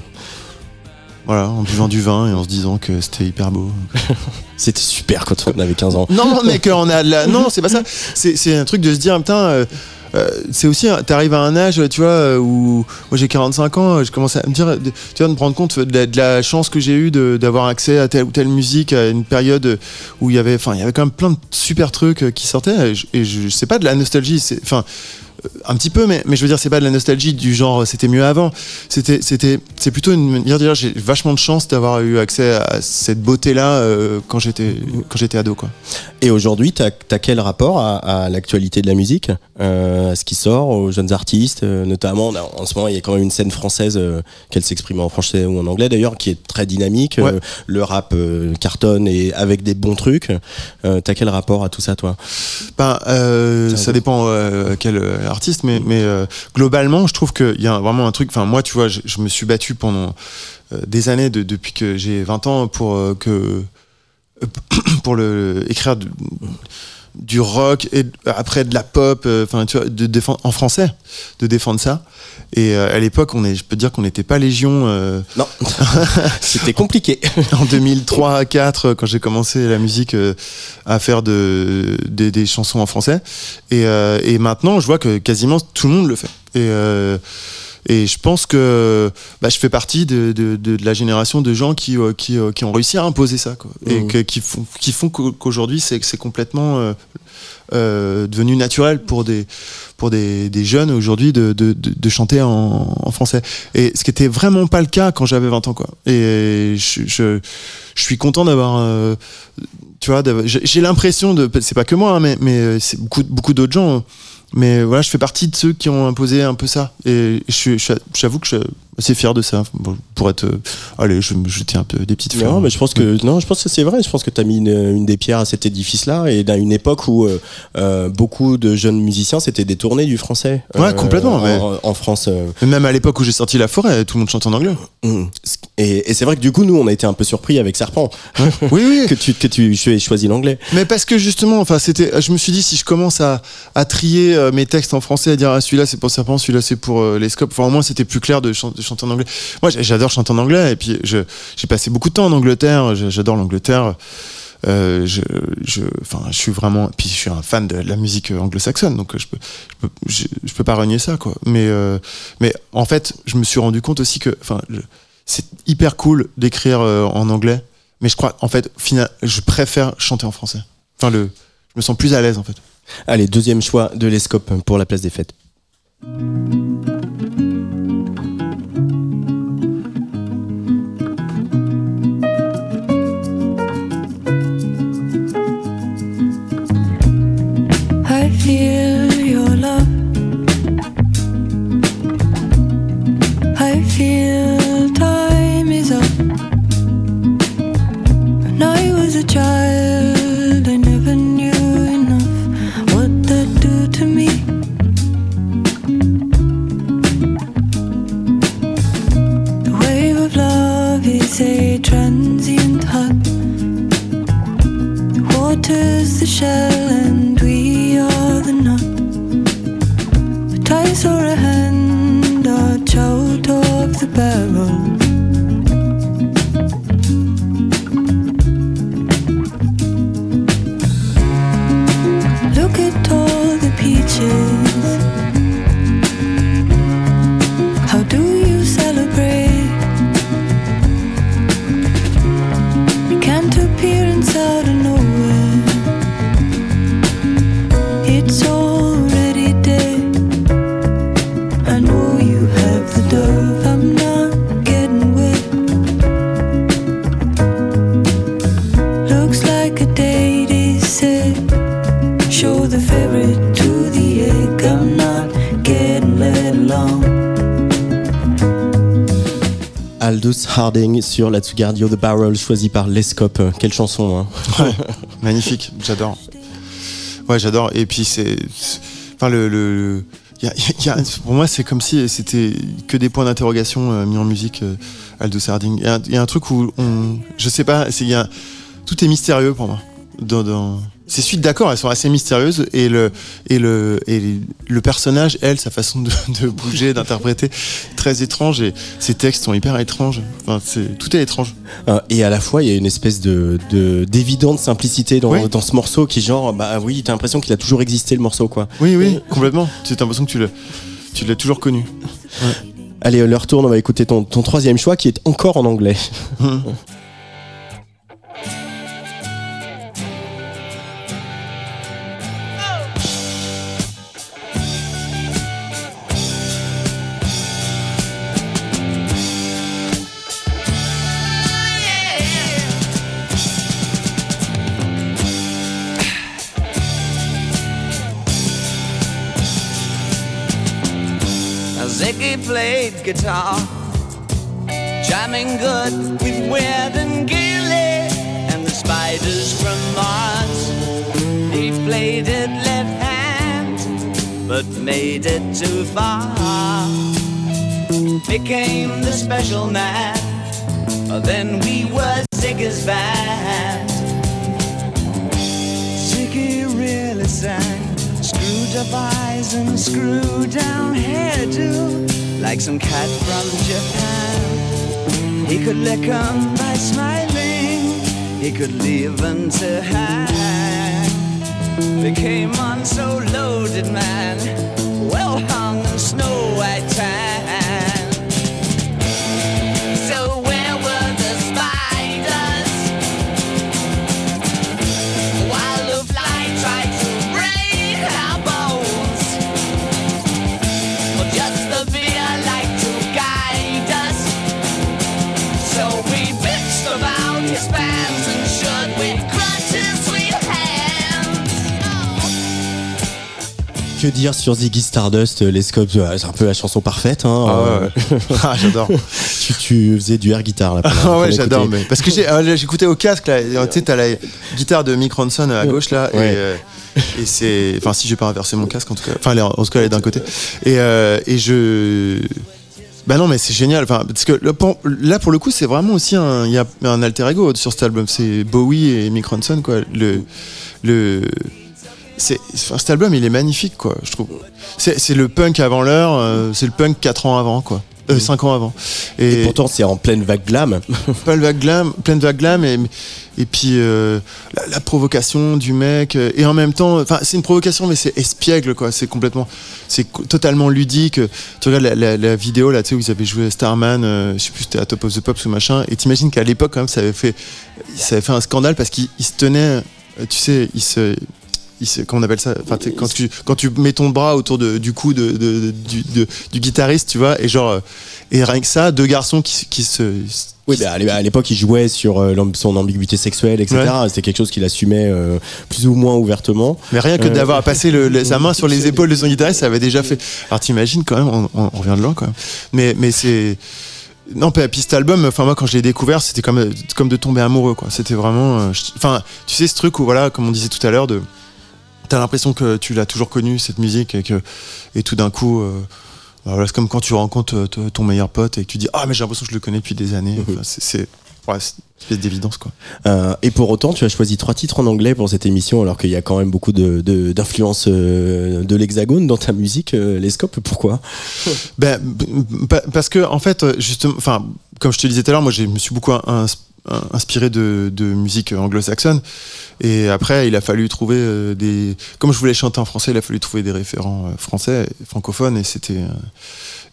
[SPEAKER 3] voilà, en buvant du vin et en se disant que c'était hyper beau.
[SPEAKER 2] C'était super quand on avait 15 ans.
[SPEAKER 3] Non, mais qu'on a de la. Non, c'est pas ça. C'est un truc de se dire, putain. euh, euh, c'est aussi, t'arrives à un âge, tu vois, euh, où moi j'ai 45 ans, je commence à me dire, tu vois, de me rendre compte de la, de la chance que j'ai eue d'avoir accès à telle ou telle musique à une période où il y avait, enfin, il y avait quand même plein de super trucs qui sortaient. Et je, et je sais pas de la nostalgie, c'est, enfin, un petit peu, mais, mais je veux dire, c'est pas de la nostalgie du genre euh, c'était mieux avant. C'était, c'était, c'est plutôt une manière de dire j'ai vachement de chance d'avoir eu accès à cette beauté-là euh, quand j'étais, quand j'étais ado, quoi.
[SPEAKER 2] Et aujourd'hui, t'as as quel rapport à, à l'actualité de la musique, euh, à ce qui sort, aux jeunes artistes, euh, notamment on a- en ce moment il y a quand même une scène française, euh, qu'elle s'exprime en français ou en anglais d'ailleurs, qui est très dynamique.
[SPEAKER 3] Ouais.
[SPEAKER 2] Euh, le rap cartonne et avec des bons trucs. Euh, t'as quel rapport à tout ça, toi?
[SPEAKER 3] Ben, euh, ça
[SPEAKER 2] bon.
[SPEAKER 3] dépend euh, quel artiste, mais, mais euh, globalement, je trouve qu'il y a vraiment un truc. Enfin, moi, tu vois, je, me suis battu pendant euh, des années, de- depuis que j'ai 20 ans, pour euh, que pour le écrire du rock et après de la pop, euh, enfin, tu vois, de défendre en français, de défendre ça. Et euh, à l'époque, on est, je peux te dire qu'on n'était pas légion. euh,
[SPEAKER 2] Non, c'était compliqué.
[SPEAKER 3] en 2003 4 quand j'ai commencé la musique euh, à faire de, des, des chansons en français et, euh, et maintenant je vois que quasiment tout le monde le fait et, et je pense que bah, je fais partie de, de, de- de la génération de gens qui, euh, qui, euh, qui ont réussi à imposer ça quoi. et que- qui font, qui font qu'au- qu'aujourd'hui c'est c'est complètement euh, devenu naturel pour des, pour des, des jeunes aujourd'hui de, chanter en, en français. Et ce qui était vraiment pas le cas quand j'avais 20 ans, quoi. Et je, je, je suis content d'avoir, tu vois, d'avoir- j'ai l'impression de, c'est pas que moi, hein, mais, mais c'est beaucoup, beaucoup d'autres gens. Mais voilà, je fais partie de ceux qui ont imposé un peu ça. Et j'avoue que je assez fier de ça. Pour être, euh, allez, je vais me jeter un peu des petites fleurs.
[SPEAKER 2] Non, mais je pense que non, je pense que c'est vrai. Je pense que tu as mis une, une des pierres à cet édifice-là et à une époque où euh, euh, beaucoup de jeunes musiciens s'étaient détournés du français. euh,
[SPEAKER 3] Ouais, complètement,
[SPEAKER 2] En,
[SPEAKER 3] mais-
[SPEAKER 2] en France. euh,
[SPEAKER 3] Même à l'époque où j'ai sorti La Forêt, tout le monde chante en anglais.
[SPEAKER 2] mm. Et, et c'est vrai que du coup, nous, on a été un peu surpris avec Serpent
[SPEAKER 3] Oui, oui.
[SPEAKER 2] que tu que tu aies choisi l'anglais.
[SPEAKER 3] Mais parce que justement, enfin, c'était, je me suis dit si je commence à, à trier mes textes en français, à dire ah, celui-là c'est pour Serpent, celui-là c'est pour les scopes. Enfin, au moins c'était plus clair de, chan- de chanter en anglais. Moi, j'adore chanter en anglais et puis j'ai passé beaucoup de temps en Angleterre. J'adore l'Angleterre. Euh, je, enfin, je suis vraiment, puis je suis un fan de la musique anglo-saxonne, donc je peux, je peux, pas renier ça, euh, mais en fait, je me suis rendu compte aussi que, c'est hyper cool d'écrire euh, en anglais, mais je crois, en fait, final, je préfère chanter en français. Enfin, je me sens plus à l'aise, en fait.
[SPEAKER 2] Allez, deuxième choix de l'Escope pour la place des fêtes. Aldous Harding sur la Tsugardio The Barrel, choisi par l'Escope. Quelle chanson, hein
[SPEAKER 3] Magnifique, j'adore. Ouais, j'adore. Et puis c'est, enfin le, pour moi c'est comme si c'était que des points d'interrogation euh, mis en musique. euh, Aldous Harding. Il y, a un- truc où je sais pas, c'est y a, tout est mystérieux pour moi. Dans- ces suites d'accords, elles sont assez mystérieuses et le et le et le personnage, elle, sa façon de, de bouger, d'interpréter, très étrange et ses textes sont hyper étranges. Enfin, c'est tout est étrange.
[SPEAKER 2] Euh, Et à la fois, il y a une espèce de de- d'évidente simplicité dans,
[SPEAKER 3] Oui.
[SPEAKER 2] dans ce morceau qui, genre, bah oui, t'as l'impression qu'il a toujours existé le morceau, quoi.
[SPEAKER 3] Oui, oui, complètement. Tu as l'impression que tu l'as, tu l'as toujours connu.
[SPEAKER 2] Allez, euh, leur tourne, on va écouter ton, ton troisième choix qui est encore en anglais.
[SPEAKER 6] Ziggy played guitar, jamming good with Weird and Gilly and the spiders from Mars. He played it left hand, but made it too far. Became the special man. Then we were Ziggy's band. Ziggy really sang. Screwed up eyes and screwed down hairdo. Like some cat from Japan. He could lick 'em by smiling. He could leave them to hang. Became on so loaded man. Well hung in snow white tan.
[SPEAKER 2] Que dire sur Ziggy Stardust, les scopes, euh, c'est un peu la chanson parfaite. Hein,
[SPEAKER 3] Ah
[SPEAKER 2] euh,
[SPEAKER 3] ouais, ouais. Ah, j'adore.
[SPEAKER 2] tu, tu faisais du air guitar là.
[SPEAKER 3] Ah ouais, j'adore. Mais... Parce que euh, j'écoutais au casque, là. Tu sais, t'as la guitare de Mick Ronson à gauche, là.
[SPEAKER 2] Ouais.
[SPEAKER 3] Et, euh, et c'est. Enfin, si j'ai pas inversé mon casque, en tout cas. Enfin, en tout cas, elle est d'un côté. Et, euh, et je. Bah non, mais c'est génial. Enfin, parce que là pour, le coup, c'est vraiment aussi un. Y a un alter ego sur cet album. C'est Bowie et Mick Ronson, quoi. Le. le c'est, enfin, cet album, il est magnifique, quoi, je trouve. C'est, c'est le punk avant l'heure, euh, c'est le punk 4 ans avant, quoi. Euh, 5 ans avant.
[SPEAKER 2] Et pourtant, c'est en pleine vague glam.
[SPEAKER 3] plein de vagues glam, plein de vagues glam et, et puis euh, la, la provocation du mec euh, et en même temps, enfin c'est une provocation mais c'est espiègle quoi, c'est complètement, c'est totalement ludique. Tu regardes la, la- la vidéo là, tu sais où ils avaient joué Starman, euh, je sais plus c'était à Top of the Pops ou machin, et t'imagines qu'à l'époque quand même ça avait fait, ça avait fait un scandale parce qu'ils ils se tenaient, euh, tu sais, ils se il se- comment on appelle ça enfin, quand tu quand tu mets ton bras autour de- du cou de, de- de- du, de- du guitariste tu vois et genre euh, et rien que ça deux garçons qui, qui se
[SPEAKER 2] Oui, bah, à l'é- à l'époque, il jouait sur euh, son ambiguïté sexuelle, etc.
[SPEAKER 3] Ouais.
[SPEAKER 2] C'était quelque chose qu'il assumait euh, plus ou moins ouvertement.
[SPEAKER 3] Mais rien que d'avoir passé le- le- sa main sur les épaules de son guitariste, ça avait déjà fait. Alors t'imagines quand même, on, on- on revient de loin quand même. Mais, mais c'est. Non, cet album, enfin moi quand je l'ai découvert, c'était comme, comme de tomber amoureux quoi. C'était vraiment. euh, Enfin, tu sais ce truc où voilà, comme on disait tout à l'heure, de. T'as l'impression que tu l'as toujours connu cette musique et que et tout d'un coup. euh, bah voilà, c'est comme quand tu rencontres euh, ton meilleur pote et que tu dis ah mais j'ai l'impression que je le connais depuis des années. Enfin, c'est c'est ouais, c'est une espèce d'évidence quoi.
[SPEAKER 2] Euh, et pour autant, tu as choisi trois titres en anglais pour cette émission, alors qu'il y a quand même beaucoup de- de- d'influence de l'hexagone dans ta musique, euh, les scopes. Pourquoi?
[SPEAKER 3] Ben, parce que en fait, justement, enfin, comme je te disais tout à l'heure, moi, je me suis beaucoup inspiré de, musique anglo-saxonne. Et après, il a fallu trouver euh, des. Comme je voulais chanter en français, il a fallu trouver des référents euh, français, francophones, et c'était. euh,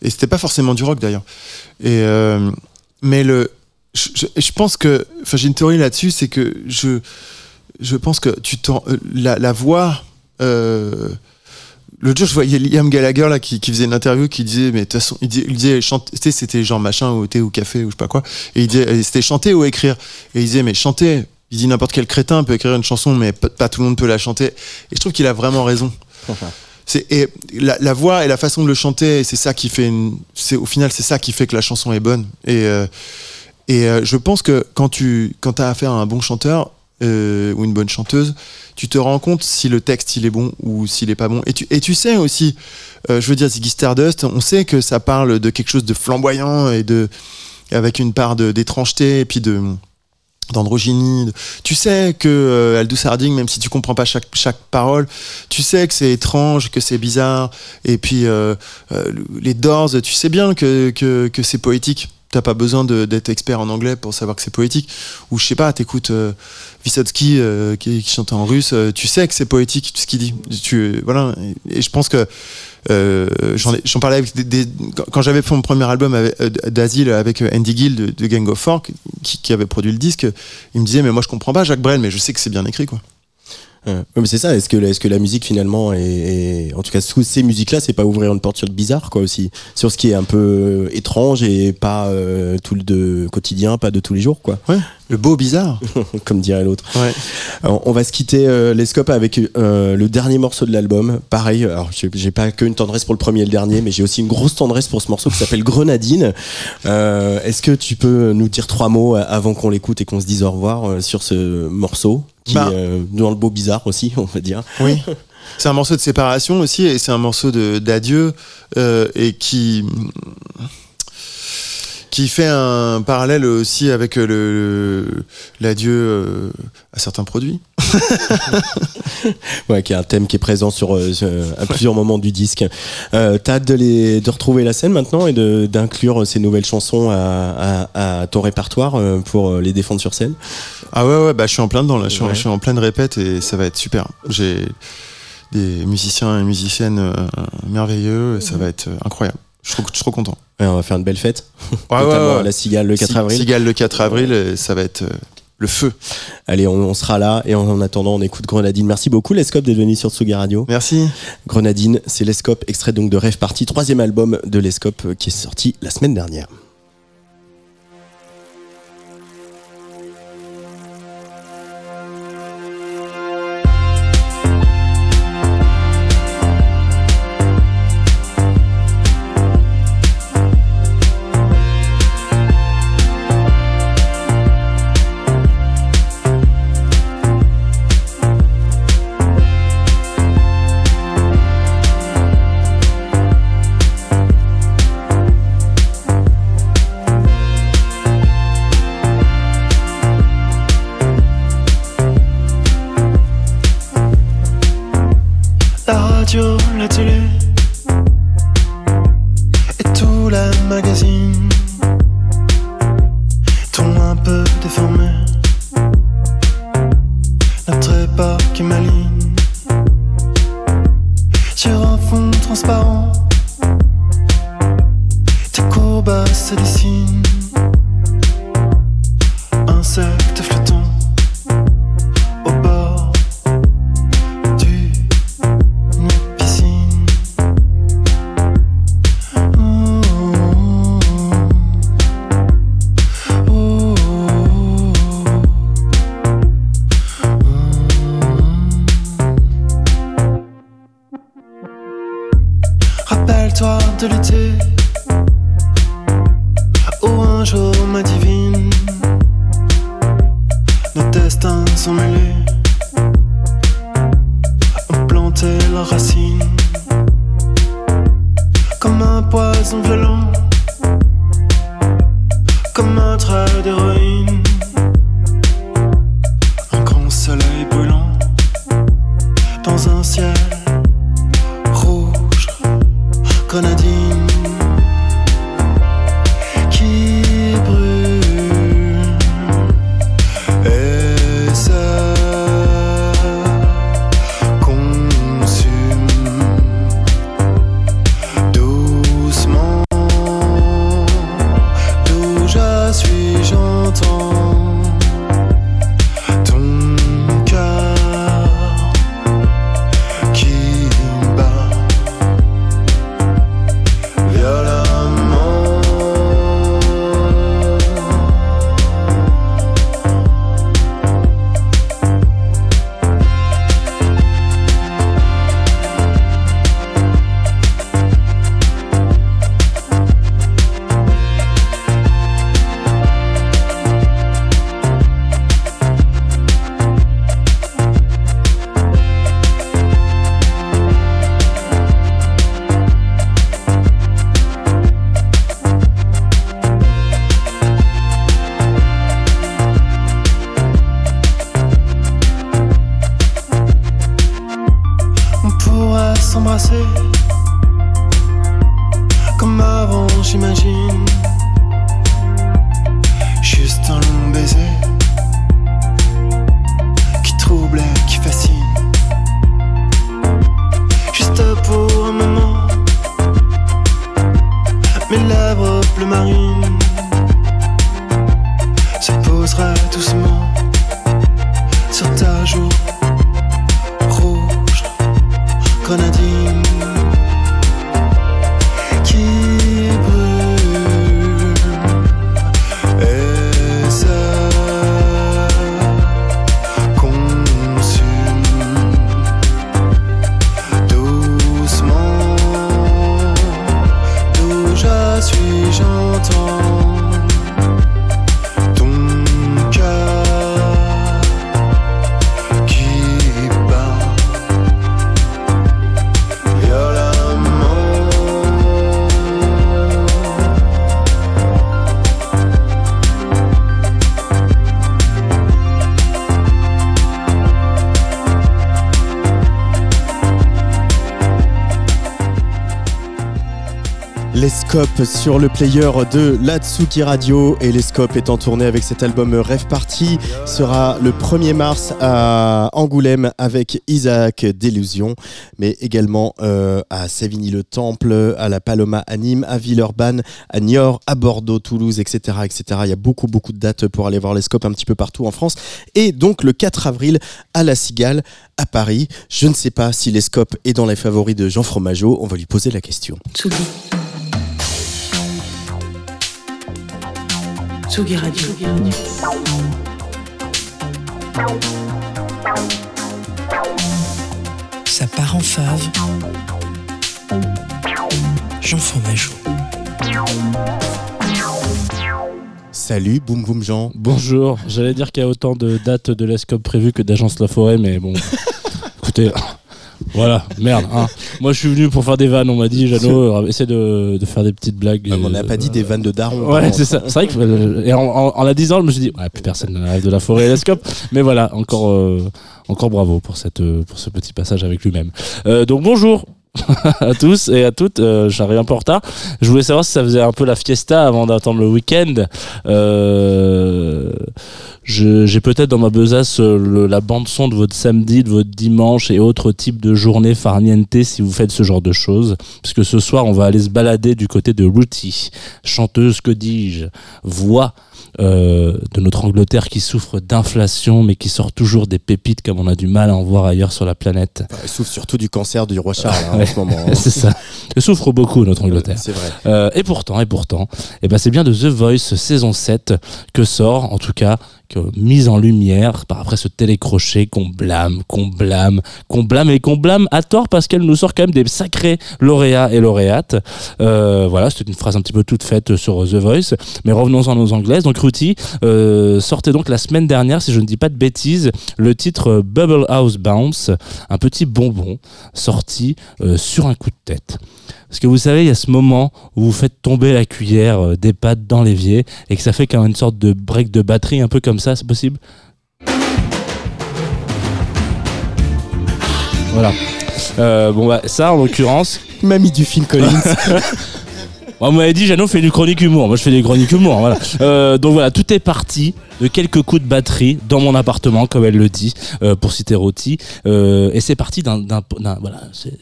[SPEAKER 3] et c'était pas forcément du rock d'ailleurs. Et euh, mais le, je, pense que, enfin, j'ai une théorie là-dessus, c'est que je, je pense que tu euh, la, la voix. Euh, L'autre jour, je voyais Liam Gallagher là, qui, qui faisait une interview qui disait, mais de toute façon, il disait, il disait c'était genre machin au thé ou café ou je sais pas quoi. Et il disait, c'était chanter ou écrire. Et il disait, mais chanter, il dit n'importe quel crétin peut écrire une chanson, mais pas, tout le monde peut la chanter. Et je trouve qu'il a vraiment raison. C'est, et la, la voix et la façon de le chanter, c'est ça qui fait une, c'est, au final, c'est ça qui fait que la chanson est bonne. Et, euh, et euh, je pense que quand tu quand as affaire à un bon chanteur euh, ou une bonne chanteuse, tu te rends compte si le texte il est bon ou s'il est pas bon. Et tu, sais aussi, euh, je veux dire, Ziggy Stardust, on sait que ça parle de quelque chose de flamboyant et de avec une part d'étrangeté et puis de d'androgynie. Tu sais que euh, Aldous Harding, même si tu comprends pas chaque, chaque parole, tu sais que c'est étrange, que c'est bizarre. Et puis euh, les Doors, tu sais bien que, que, que c'est poétique. T'as pas besoin d'être expert en anglais pour savoir que c'est poétique. Ou je sais pas, t'écoutes euh, euh, qui, chante en russe, euh, tu sais que c'est poétique ce qu'il dit. Voilà. Et, je pense que euh, j'en ai- j'en parlais avec des, quand, j'avais fait mon premier album d'Asile avec Andy Gill de, Gang of Four qui, qui avait produit le disque, il me disait mais moi je comprends pas Jacques Brel mais je sais que c'est bien écrit quoi.
[SPEAKER 2] Ouais, mais c'est ça. Est-ce que, est-ce que la musique finalement est, est- en tout cas sous ces musiques-là, c'est pas ouvrir une porte sur le bizarre quoi aussi, sur ce qui est un peu euh, étrange et pas euh, tout le de quotidien, pas de tous les jours quoi,
[SPEAKER 3] Ouais. Le beau bizarre.
[SPEAKER 2] comme dirait l'autre.
[SPEAKER 3] Ouais.
[SPEAKER 2] Alors, on va se quitter euh, les scopes avec euh, le dernier morceau de l'album. Pareil, alors j'ai pas que une tendresse pour le premier et le dernier, mais j'ai aussi une grosse tendresse pour ce morceau qui s'appelle Grenadine. Euh, Est-ce que tu peux nous dire trois mots euh, avant qu'on l'écoute et qu'on se dise au revoir sur ce morceau? Qui
[SPEAKER 3] Bah.
[SPEAKER 2] est euh, dans le beau bizarre aussi, on va dire.
[SPEAKER 3] Oui. C'est un morceau de séparation aussi, et c'est un morceau d'adieu, euh, et qui qui fait un parallèle aussi avec le l'adieu euh, à certains produits.
[SPEAKER 2] Ouais, qui est un thème qui est présent sur, euh, sur- à plusieurs moments du disque. Euh, T'as hâte de, les, de retrouver la scène maintenant et d'inclure ces nouvelles chansons à, à- à ton répertoire euh, pour euh, les défendre sur scène?
[SPEAKER 3] Ah ouais, ouais, bah je suis en plein dedans là, je suis, en-
[SPEAKER 2] Ouais.
[SPEAKER 3] je suis en pleine répète et ça va être super. J'ai des musiciens et musiciennes euh, merveilleux, et ça va être euh, incroyable. Je suis trop, je suis trop content.
[SPEAKER 2] Ouais, On va faire une belle fête,
[SPEAKER 3] Ouais,
[SPEAKER 2] notamment
[SPEAKER 3] ouais.
[SPEAKER 2] à la Cigale le 4
[SPEAKER 3] Si-
[SPEAKER 2] avril.
[SPEAKER 3] Cigale le 4 avril, ça va être euh, le feu.
[SPEAKER 2] Allez, on, on sera là et en, en attendant, on écoute Grenadine. Merci beaucoup, Lescope, d'être venu sur Tsugi Radio.
[SPEAKER 3] Merci.
[SPEAKER 2] Grenadine, c'est Lescope, extrait donc de Rêve Party, troisième album de Lescope euh, qui est sorti la semaine dernière.
[SPEAKER 4] J'imagine.
[SPEAKER 2] Scopes sur le player de l'Atsuki Radio et les Scopes est en tournée avec cet album Rêve Party sera le 1er mars à Angoulême avec Isaac Délusion mais également euh, à Savigny-le-Temple, à la Paloma à Nîmes, à Villeurbanne, à Niort, à Bordeaux, Toulouse, etc., etc. Il y a beaucoup beaucoup de dates pour aller voir les Scopes un petit peu partout en France et donc le 4 avril à La Cigale à Paris. Je ne sais pas si les Scopes est dans les favoris de Jean Fromageau, on va lui poser la question.
[SPEAKER 1] Tsugi Radio. Ça part en fave. Jean Fromageau.
[SPEAKER 2] Salut, boum boum Jean.
[SPEAKER 7] Bonjour, j'allais dire qu'il y a autant de dates de l'ESCOP prévues que d'agences La Forêt, mais bon, écoutez, voilà, merde. hein. Moi je suis venu pour faire des vannes, on m'a dit, Jeannot, euh, essaie de, de faire des petites blagues.
[SPEAKER 2] Ah, mais on n'a
[SPEAKER 7] euh,
[SPEAKER 2] pas dit des vannes de daron.
[SPEAKER 7] Ouais, c'est ça. C'est vrai que euh, et en, en- en la disant, je me suis dit, ouais, plus personne ne rêve de la forêt et l'ESCOP. Mais voilà, encore, euh, encore bravo pour, cette, pour ce petit passage avec lui-même. Euh, donc bonjour à tous et à toutes. Euh, J'arrive un peu en. Je voulais savoir si ça faisait un peu la fiesta avant d'attendre le week-end. Euh, J'ai peut-être dans ma besace euh, le- la bande-son de votre samedi, de votre dimanche et autres types de journées farniente si vous faites ce genre de choses. Parce que ce soir, on va aller se balader du côté de Ruthie, chanteuse, que dis-je, voix euh, de notre Angleterre qui souffre d'inflation mais qui sort toujours des pépites comme on a du mal à en voir ailleurs sur la planète.
[SPEAKER 2] Enfin, il souffre surtout du cancer du roi Charles hein, en ce moment. hein.
[SPEAKER 7] C'est ça. Elle souffre beaucoup notre Angleterre.
[SPEAKER 2] C'est vrai.
[SPEAKER 7] Euh, et pourtant, et pourtant, eh ben c'est bien de The Voice saison 7 que sort, en tout cas, mise en lumière par après ce télécrochet qu'on blâme, qu'on blâme, qu'on blâme et qu'on blâme à tort parce qu'elle nous sort quand même des sacrés lauréats et lauréates. Euh, voilà, c'était une phrase un petit peu toute faite sur The Voice. Mais revenons-en aux anglaises. Donc Ruthie euh, sortait donc la semaine dernière, si je ne dis pas de bêtises, le titre euh, Bubble House Bounce, un petit bonbon sorti euh, sur un coup de tête. Parce que vous savez, il y a ce moment où vous faites tomber la cuillère euh, des pâtes dans l'évier et que ça fait comme une sorte de break de batterie, un peu comme ça, c'est possible Voilà. Euh, bon, bah, ça, en l'occurrence,
[SPEAKER 2] Mamie du Phil Collins.
[SPEAKER 7] on m'avait dit, Jeannot fait du chronique humour. Moi, je fais des chroniques humour. Voilà. Euh, donc voilà, tout est parti de quelques coups de batterie dans mon appartement, comme elle le dit, euh, pour citer Roti. Euh, et c'est parti d'un, voilà, c'est,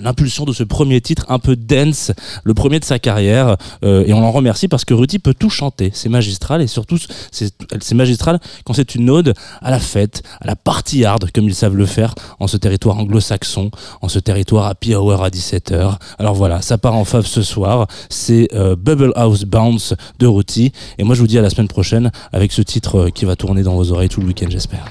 [SPEAKER 7] l'impulsion de ce premier titre un peu dense, le premier de sa carrière. Euh, et on l'en remercie parce que Ruti peut tout chanter. C'est magistral et surtout, c'est, c'est magistral quand c'est une ode à la fête, à la party hard, comme ils savent le faire en ce territoire anglo-saxon, en ce territoire happy hour à 17h. Alors voilà, ça part en fave ce soir. C'est euh, Bubble House Bounce de Ruti. Et moi, je vous dis à la semaine prochaine avec ce titre euh, qui va tourner dans vos oreilles tout le week-end, j'espère.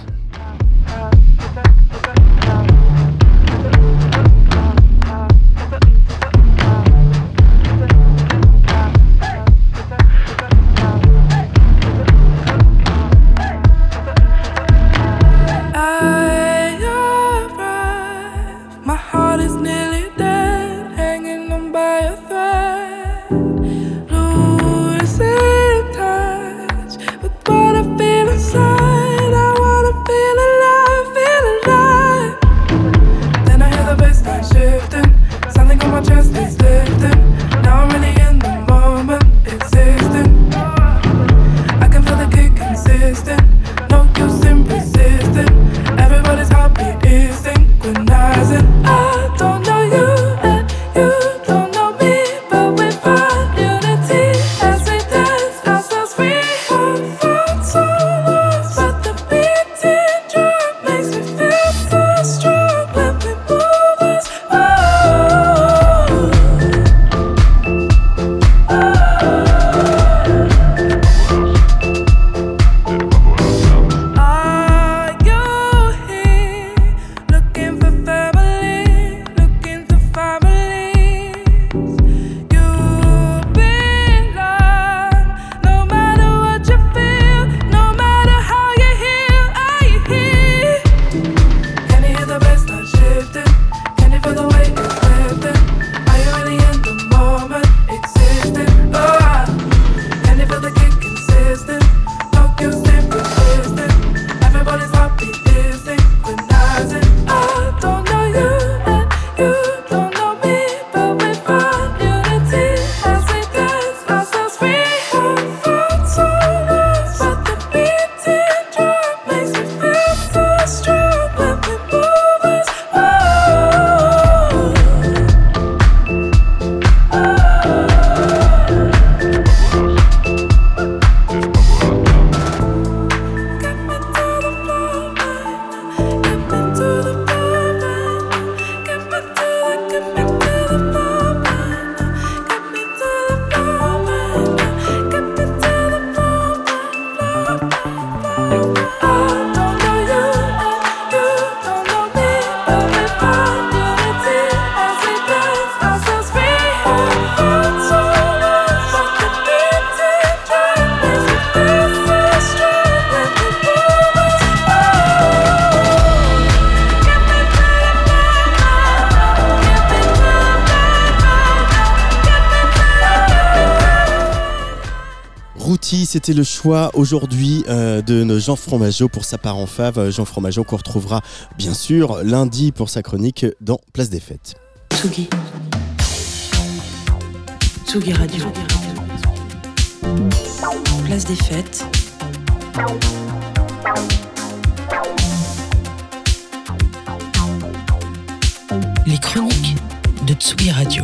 [SPEAKER 2] C'était le choix aujourd'hui euh, de Jean Fromageau pour sa part en fave. Jean Fromageau qu'on retrouvera bien sûr lundi pour sa chronique dans Place des Fêtes.
[SPEAKER 1] Tsugi. Tsugi Radio. Place des fêtes. Les chroniques de Tsugi Radio.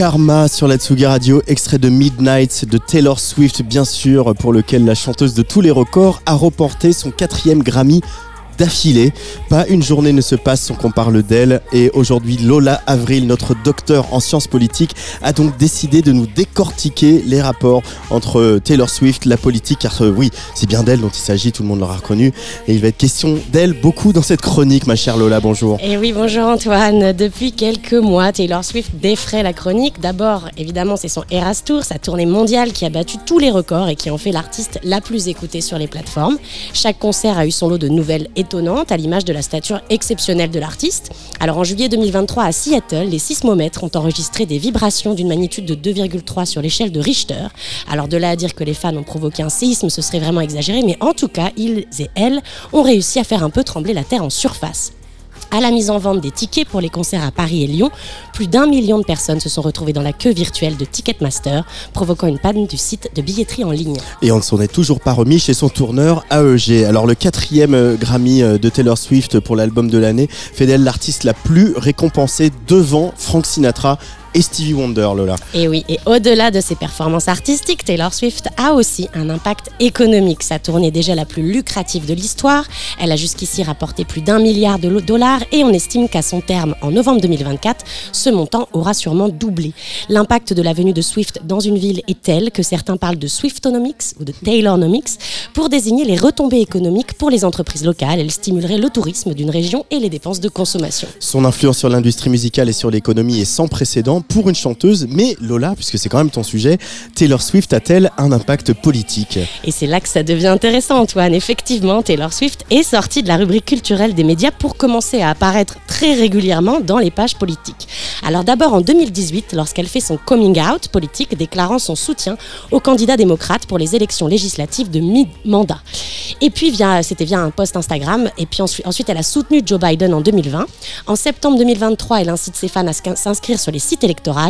[SPEAKER 2] Karma sur la Tsugi Radio, extrait de Midnight de Taylor Swift, bien sûr, pour lequel la chanteuse de tous les records a remporté son quatrième Grammy d'affilée. Pas une journée ne se passe sans qu'on parle d'elle. Et aujourd'hui, Lola Avril, notre docteur en sciences politiques, a donc décidé de nous décortiquer les rapports entre Taylor Swift, la politique, car euh, oui, c'est bien d'elle dont il s'agit, tout le monde l'aura reconnu. Et il va être question d'elle beaucoup dans cette chronique, ma chère Lola, bonjour.
[SPEAKER 8] Et oui, bonjour Antoine. Depuis quelques mois, Taylor Swift défraie la chronique. D'abord, évidemment, c'est son Eras Tour, sa tournée mondiale qui a battu tous les records et qui en fait l'artiste la plus écoutée sur les plateformes. Chaque concert a eu son lot de nouvelles étonnantes, à l'image de la stature exceptionnelle de l'artiste. Alors en juillet 2023 à Seattle, les sismomètres ont enregistré des vibrations d'une magnitude de 2,3 sur l'échelle de Richter. Alors de là à dire que les fans ont provoqué un séisme, ce serait vraiment exagéré, mais en tout cas, ils et elles ont réussi à faire un peu trembler la Terre en surface. À la mise en vente des tickets pour les concerts à Paris et Lyon, plus d'un million de personnes se sont retrouvées dans la queue virtuelle de Ticketmaster, provoquant une panne du site de billetterie en ligne.
[SPEAKER 2] Et on ne s'en est toujours pas remis chez son tourneur AEG. Alors le quatrième euh, Grammy euh, de Taylor Swift pour l'album de l'année fait d'elle l'artiste la plus récompensée devant Frank Sinatra et Stevie Wonder, Lola.
[SPEAKER 8] Et oui, et au-delà de ses performances artistiques, Taylor Swift a aussi un impact économique. Sa tournée est déjà la plus lucrative de l'histoire. Elle a jusqu'ici rapporté plus d'un milliard de dollars et on estime qu'à son terme, en novembre 2024, ce montant aura sûrement doublé. L'impact de la venue de Swift dans une ville est tel que certains parlent de Swiftonomics ou de Taylornomics pour désigner les retombées économiques pour les entreprises locales. Elle stimulerait le tourisme d'une région et les dépenses de consommation.
[SPEAKER 2] Son influence sur l'industrie musicale et sur l'économie est sans précédent pour une chanteuse. Mais Lola, puisque c'est quand même ton sujet, Taylor Swift a-t-elle un impact politique
[SPEAKER 8] Et c'est là que ça devient intéressant, Antoine. Effectivement, Taylor Swift est sortie de la rubrique culturelle des médias pour commencer à apparaître très régulièrement dans les pages politiques. Alors d'abord en 2018, lorsqu'elle fait son coming out politique, déclarant son soutien aux candidats démocrates pour les élections législatives de mi-mandat. Et puis c'était via un post Instagram. Et puis ensuite, ensuite, elle a soutenu Joe Biden en 2020. En septembre 2023, elle incite ses fans à s'in- s'inscrire sur les sites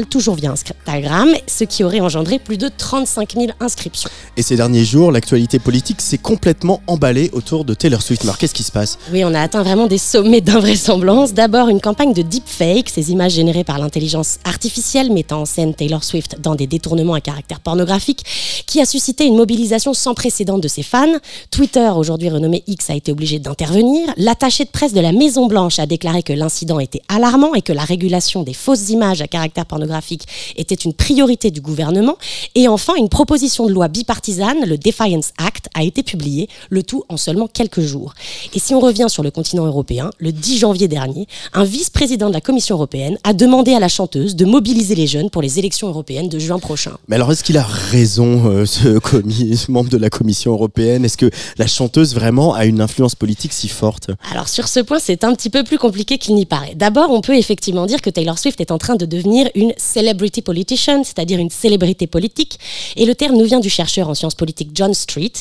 [SPEAKER 8] toujours via Instagram, ce qui aurait engendré plus de 35 000 inscriptions.
[SPEAKER 2] Et ces derniers jours, l'actualité politique s'est complètement emballée autour de Taylor Swift. Alors qu'est-ce qui se passe?
[SPEAKER 8] Oui, on a atteint vraiment des sommets d'invraisemblance. D'abord, une campagne de deepfake, ces images générées par l'intelligence artificielle mettant en scène Taylor Swift dans des détournements à caractère pornographique, qui a suscité une mobilisation sans précédent de ses fans. Twitter, aujourd'hui renommé X, a été obligé d'intervenir. L'attaché de presse de la Maison Blanche a déclaré que l'incident était alarmant et que la régulation des fausses images à caractère pornographique était une priorité du gouvernement. Et enfin, une proposition de loi bipartisane, le Defiance Act, a été publiée, le tout en seulement quelques jours. Et si on revient sur le continent européen, le 10 janvier dernier, un vice-président de la Commission européenne a demandé à la chanteuse de mobiliser les jeunes pour les élections européennes de juin prochain.
[SPEAKER 2] Mais alors, est-ce qu'il a raison, euh, ce, commis- ce membre de la Commission européenne? Est-ce que la chanteuse vraiment a une influence politique si forte?
[SPEAKER 8] Alors sur ce point, c'est un petit peu plus compliqué qu'il n'y paraît. D'abord, on peut effectivement dire que Taylor Swift est en train de devenir une celebrity politician, c'est-à-dire une célébrité politique. Et le terme nous vient du chercheur en sciences politiques John Street.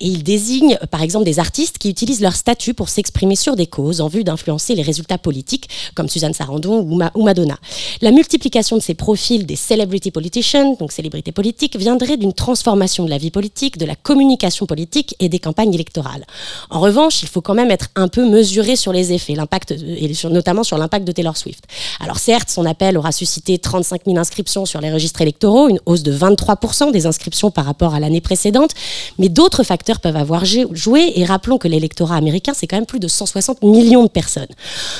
[SPEAKER 8] Et il désigne, euh, par exemple, des artistes qui utilisent leur statut pour s'exprimer sur des causes en vue d'influencer les résultats politiques, comme Suzanne Sarandon ou, Ma- ou Madonna. La multiplication de ces profils des celebrity politicians, donc célébrités politiques, viendrait d'une transformation de la vie politique, de la communication politique et des campagnes électorales. En revanche, il faut quand même être un peu mesuré sur les effets, l'impact, sur- notamment sur l'impact de Taylor Swift. Alors certes, son appel aura suscité suscité 35 000 inscriptions sur les registres électoraux, une hausse de 23% des inscriptions par rapport à l'année précédente. Mais d'autres facteurs peuvent avoir joué. Et rappelons que l'électorat américain, c'est quand même plus de 160 millions de personnes.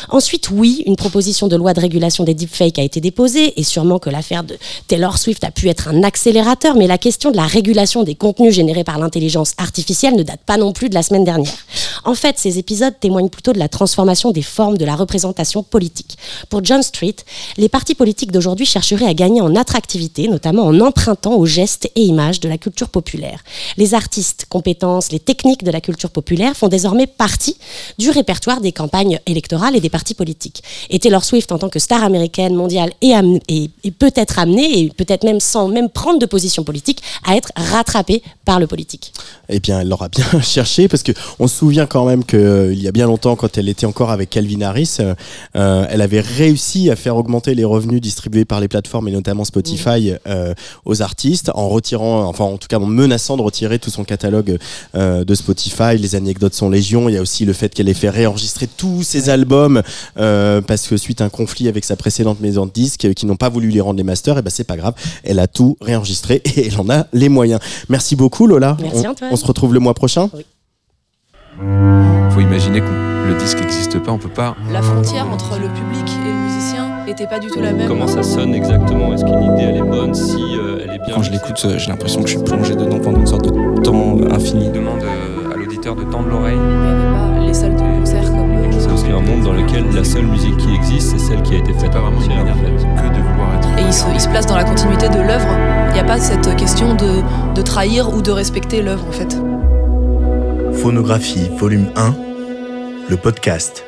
[SPEAKER 8] Ensuite, oui, une proposition de loi de régulation des deepfakes a été déposée. Et sûrement que l'affaire de Taylor Swift a pu être un accélérateur. Mais la question de la régulation des contenus générés par l'intelligence artificielle ne date pas non plus de la semaine dernière. En fait, ces épisodes témoignent plutôt de la transformation des formes de la représentation politique. Pour John Street, les partis politiques d'aujourd'hui chercheraient à gagner en attractivité, notamment en empruntant aux gestes et images de la culture populaire. Les artistes, compétences, les techniques de la culture populaire font désormais partie du répertoire des campagnes électorales et des partis politiques. Et Taylor Swift, en tant que star américaine mondiale, est, peut être amenée, et peut-être même sans même prendre de position politique, à être rattrapée par le politique.
[SPEAKER 2] Eh bien, elle l'aura bien cherché, parce qu'on se souvient quand même qu'il y a bien longtemps, quand elle était encore avec Calvin Harris, euh, euh, elle avait réussi à faire augmenter les revenus distribués par les plateformes et notamment Spotify euh, aux artistes en retirant, enfin en tout cas en menaçant de retirer tout son catalogue de Spotify. Les anecdotes sont légion. Il y a aussi le fait qu'elle ait fait réenregistrer tous ses albums parce que suite à un conflit avec sa précédente maison de disques qui n'ont pas voulu lui rendre les masters, et ben c'est pas grave, elle a tout réenregistré et elle en a les moyens. Merci beaucoup Lola.
[SPEAKER 8] Merci
[SPEAKER 2] on, on se retrouve le mois prochain.
[SPEAKER 8] Oui.
[SPEAKER 9] Faut imaginer que le disque n'existe pas, on peut pas.
[SPEAKER 10] La frontière entre le public et le musicien était pas du tout la même.
[SPEAKER 11] Comment ça sonne exactement? Est-ce qu'une idée elle est bonne? Si euh, elle est bien.
[SPEAKER 9] Quand je l'écoute, euh, j'ai l'impression que je suis plongé dedans pendant une sorte de temps euh, infini.
[SPEAKER 11] Demande à l'auditeur de tendre l'oreille.
[SPEAKER 10] Il n'y avait pas les salles de concert comme.
[SPEAKER 11] C'est un monde dans lequel la seule musique qui existe, c'est celle qui a été faite
[SPEAKER 9] pas vraiment une manière
[SPEAKER 11] en fait.
[SPEAKER 9] que de vouloir être.
[SPEAKER 10] Et il se, il se place dans la continuité de l'œuvre. Il n'y a pas cette question de, de trahir ou de respecter l'œuvre en fait.
[SPEAKER 12] Phonographie, volume 1, le podcast.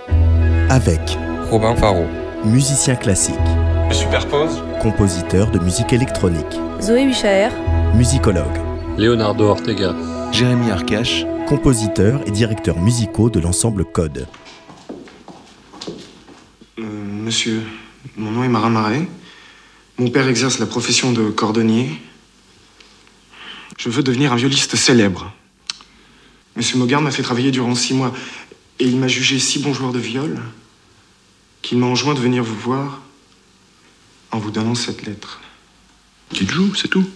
[SPEAKER 12] Avec
[SPEAKER 9] Robin Faro.
[SPEAKER 12] Musicien classique,
[SPEAKER 9] Je superpose.
[SPEAKER 12] compositeur de musique électronique,
[SPEAKER 10] Zoé Wichaer,
[SPEAKER 12] musicologue,
[SPEAKER 11] Leonardo Ortega.
[SPEAKER 9] Jérémy Arcache.
[SPEAKER 12] compositeur et directeur musicaux de l'ensemble Code.
[SPEAKER 13] Euh, monsieur, mon nom est Marin Marais. Mon père exerce la profession de cordonnier. Je veux devenir un violiste célèbre. Monsieur Mogard m'a fait travailler durant six mois et il m'a jugé si bon joueur de viol qu'il m'a enjoint de venir vous voir en vous donnant cette lettre.
[SPEAKER 14] Tu te joues, c'est tout.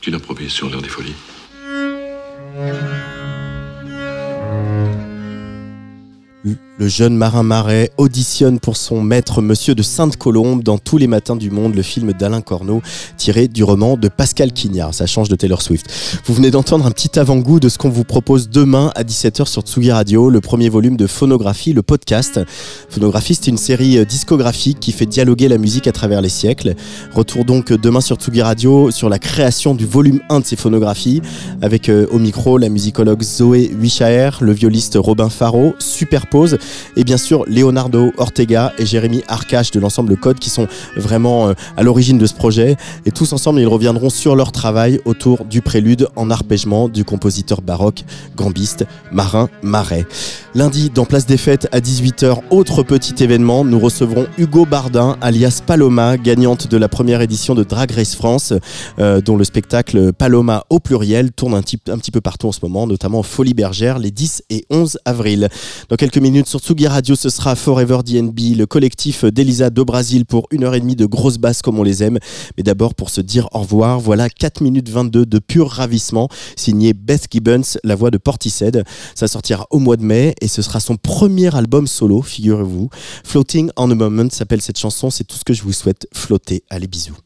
[SPEAKER 14] Tu l'as promis sur l'heure des folies.
[SPEAKER 2] Le jeune marin marais auditionne pour son maître Monsieur de Sainte-Colombe dans Tous les matins du monde, le film d'Alain Corneau tiré du roman de Pascal Quignard. Ça change de Taylor Swift. Vous venez d'entendre un petit avant-goût de ce qu'on vous propose demain à 17h sur Tsugi Radio, le premier volume de Phonographie, le podcast. Phonographie, c'est une série euh, discographique qui fait dialoguer la musique à travers les siècles. Retour donc demain sur Tsugi Radio sur la création du volume 1 de ces phonographies avec euh, au micro la musicologue Zoé Wichaer, le violiste Robin Faro, superpose et bien sûr Leonardo Ortega et Jérémy Arcache de l'ensemble Code qui sont vraiment euh, à l'origine de ce projet. Et tous ensemble, ils reviendront sur leur travail autour du prélude en arpègement du compositeur baroque, gambiste, Marin Marais. Lundi, dans Place des Fêtes à 18h, autre petit événement, nous recevrons Hugo Bardin, alias Paloma, gagnante de la première édition de Drag Race France, euh, dont le spectacle Paloma au pluriel tourne un petit, un petit peu partout en ce moment, notamment Folie Bergère les 10 et 11 avril. Dans quelques minutes sur Tsugi Radio, ce sera Forever DNB, le collectif d'Elisa do Brasil pour une heure et demie de grosses basses comme on les aime. Mais d'abord, pour se dire au revoir, voilà 4 minutes 22 de pur ravissement, signé Beth Gibbons, la voix de Portishead. Ça sortira au mois de mai et ce sera son premier album solo, figurez-vous. Floating on a Moment s'appelle cette chanson, c'est tout ce que je vous souhaite. Flotter, allez bisous.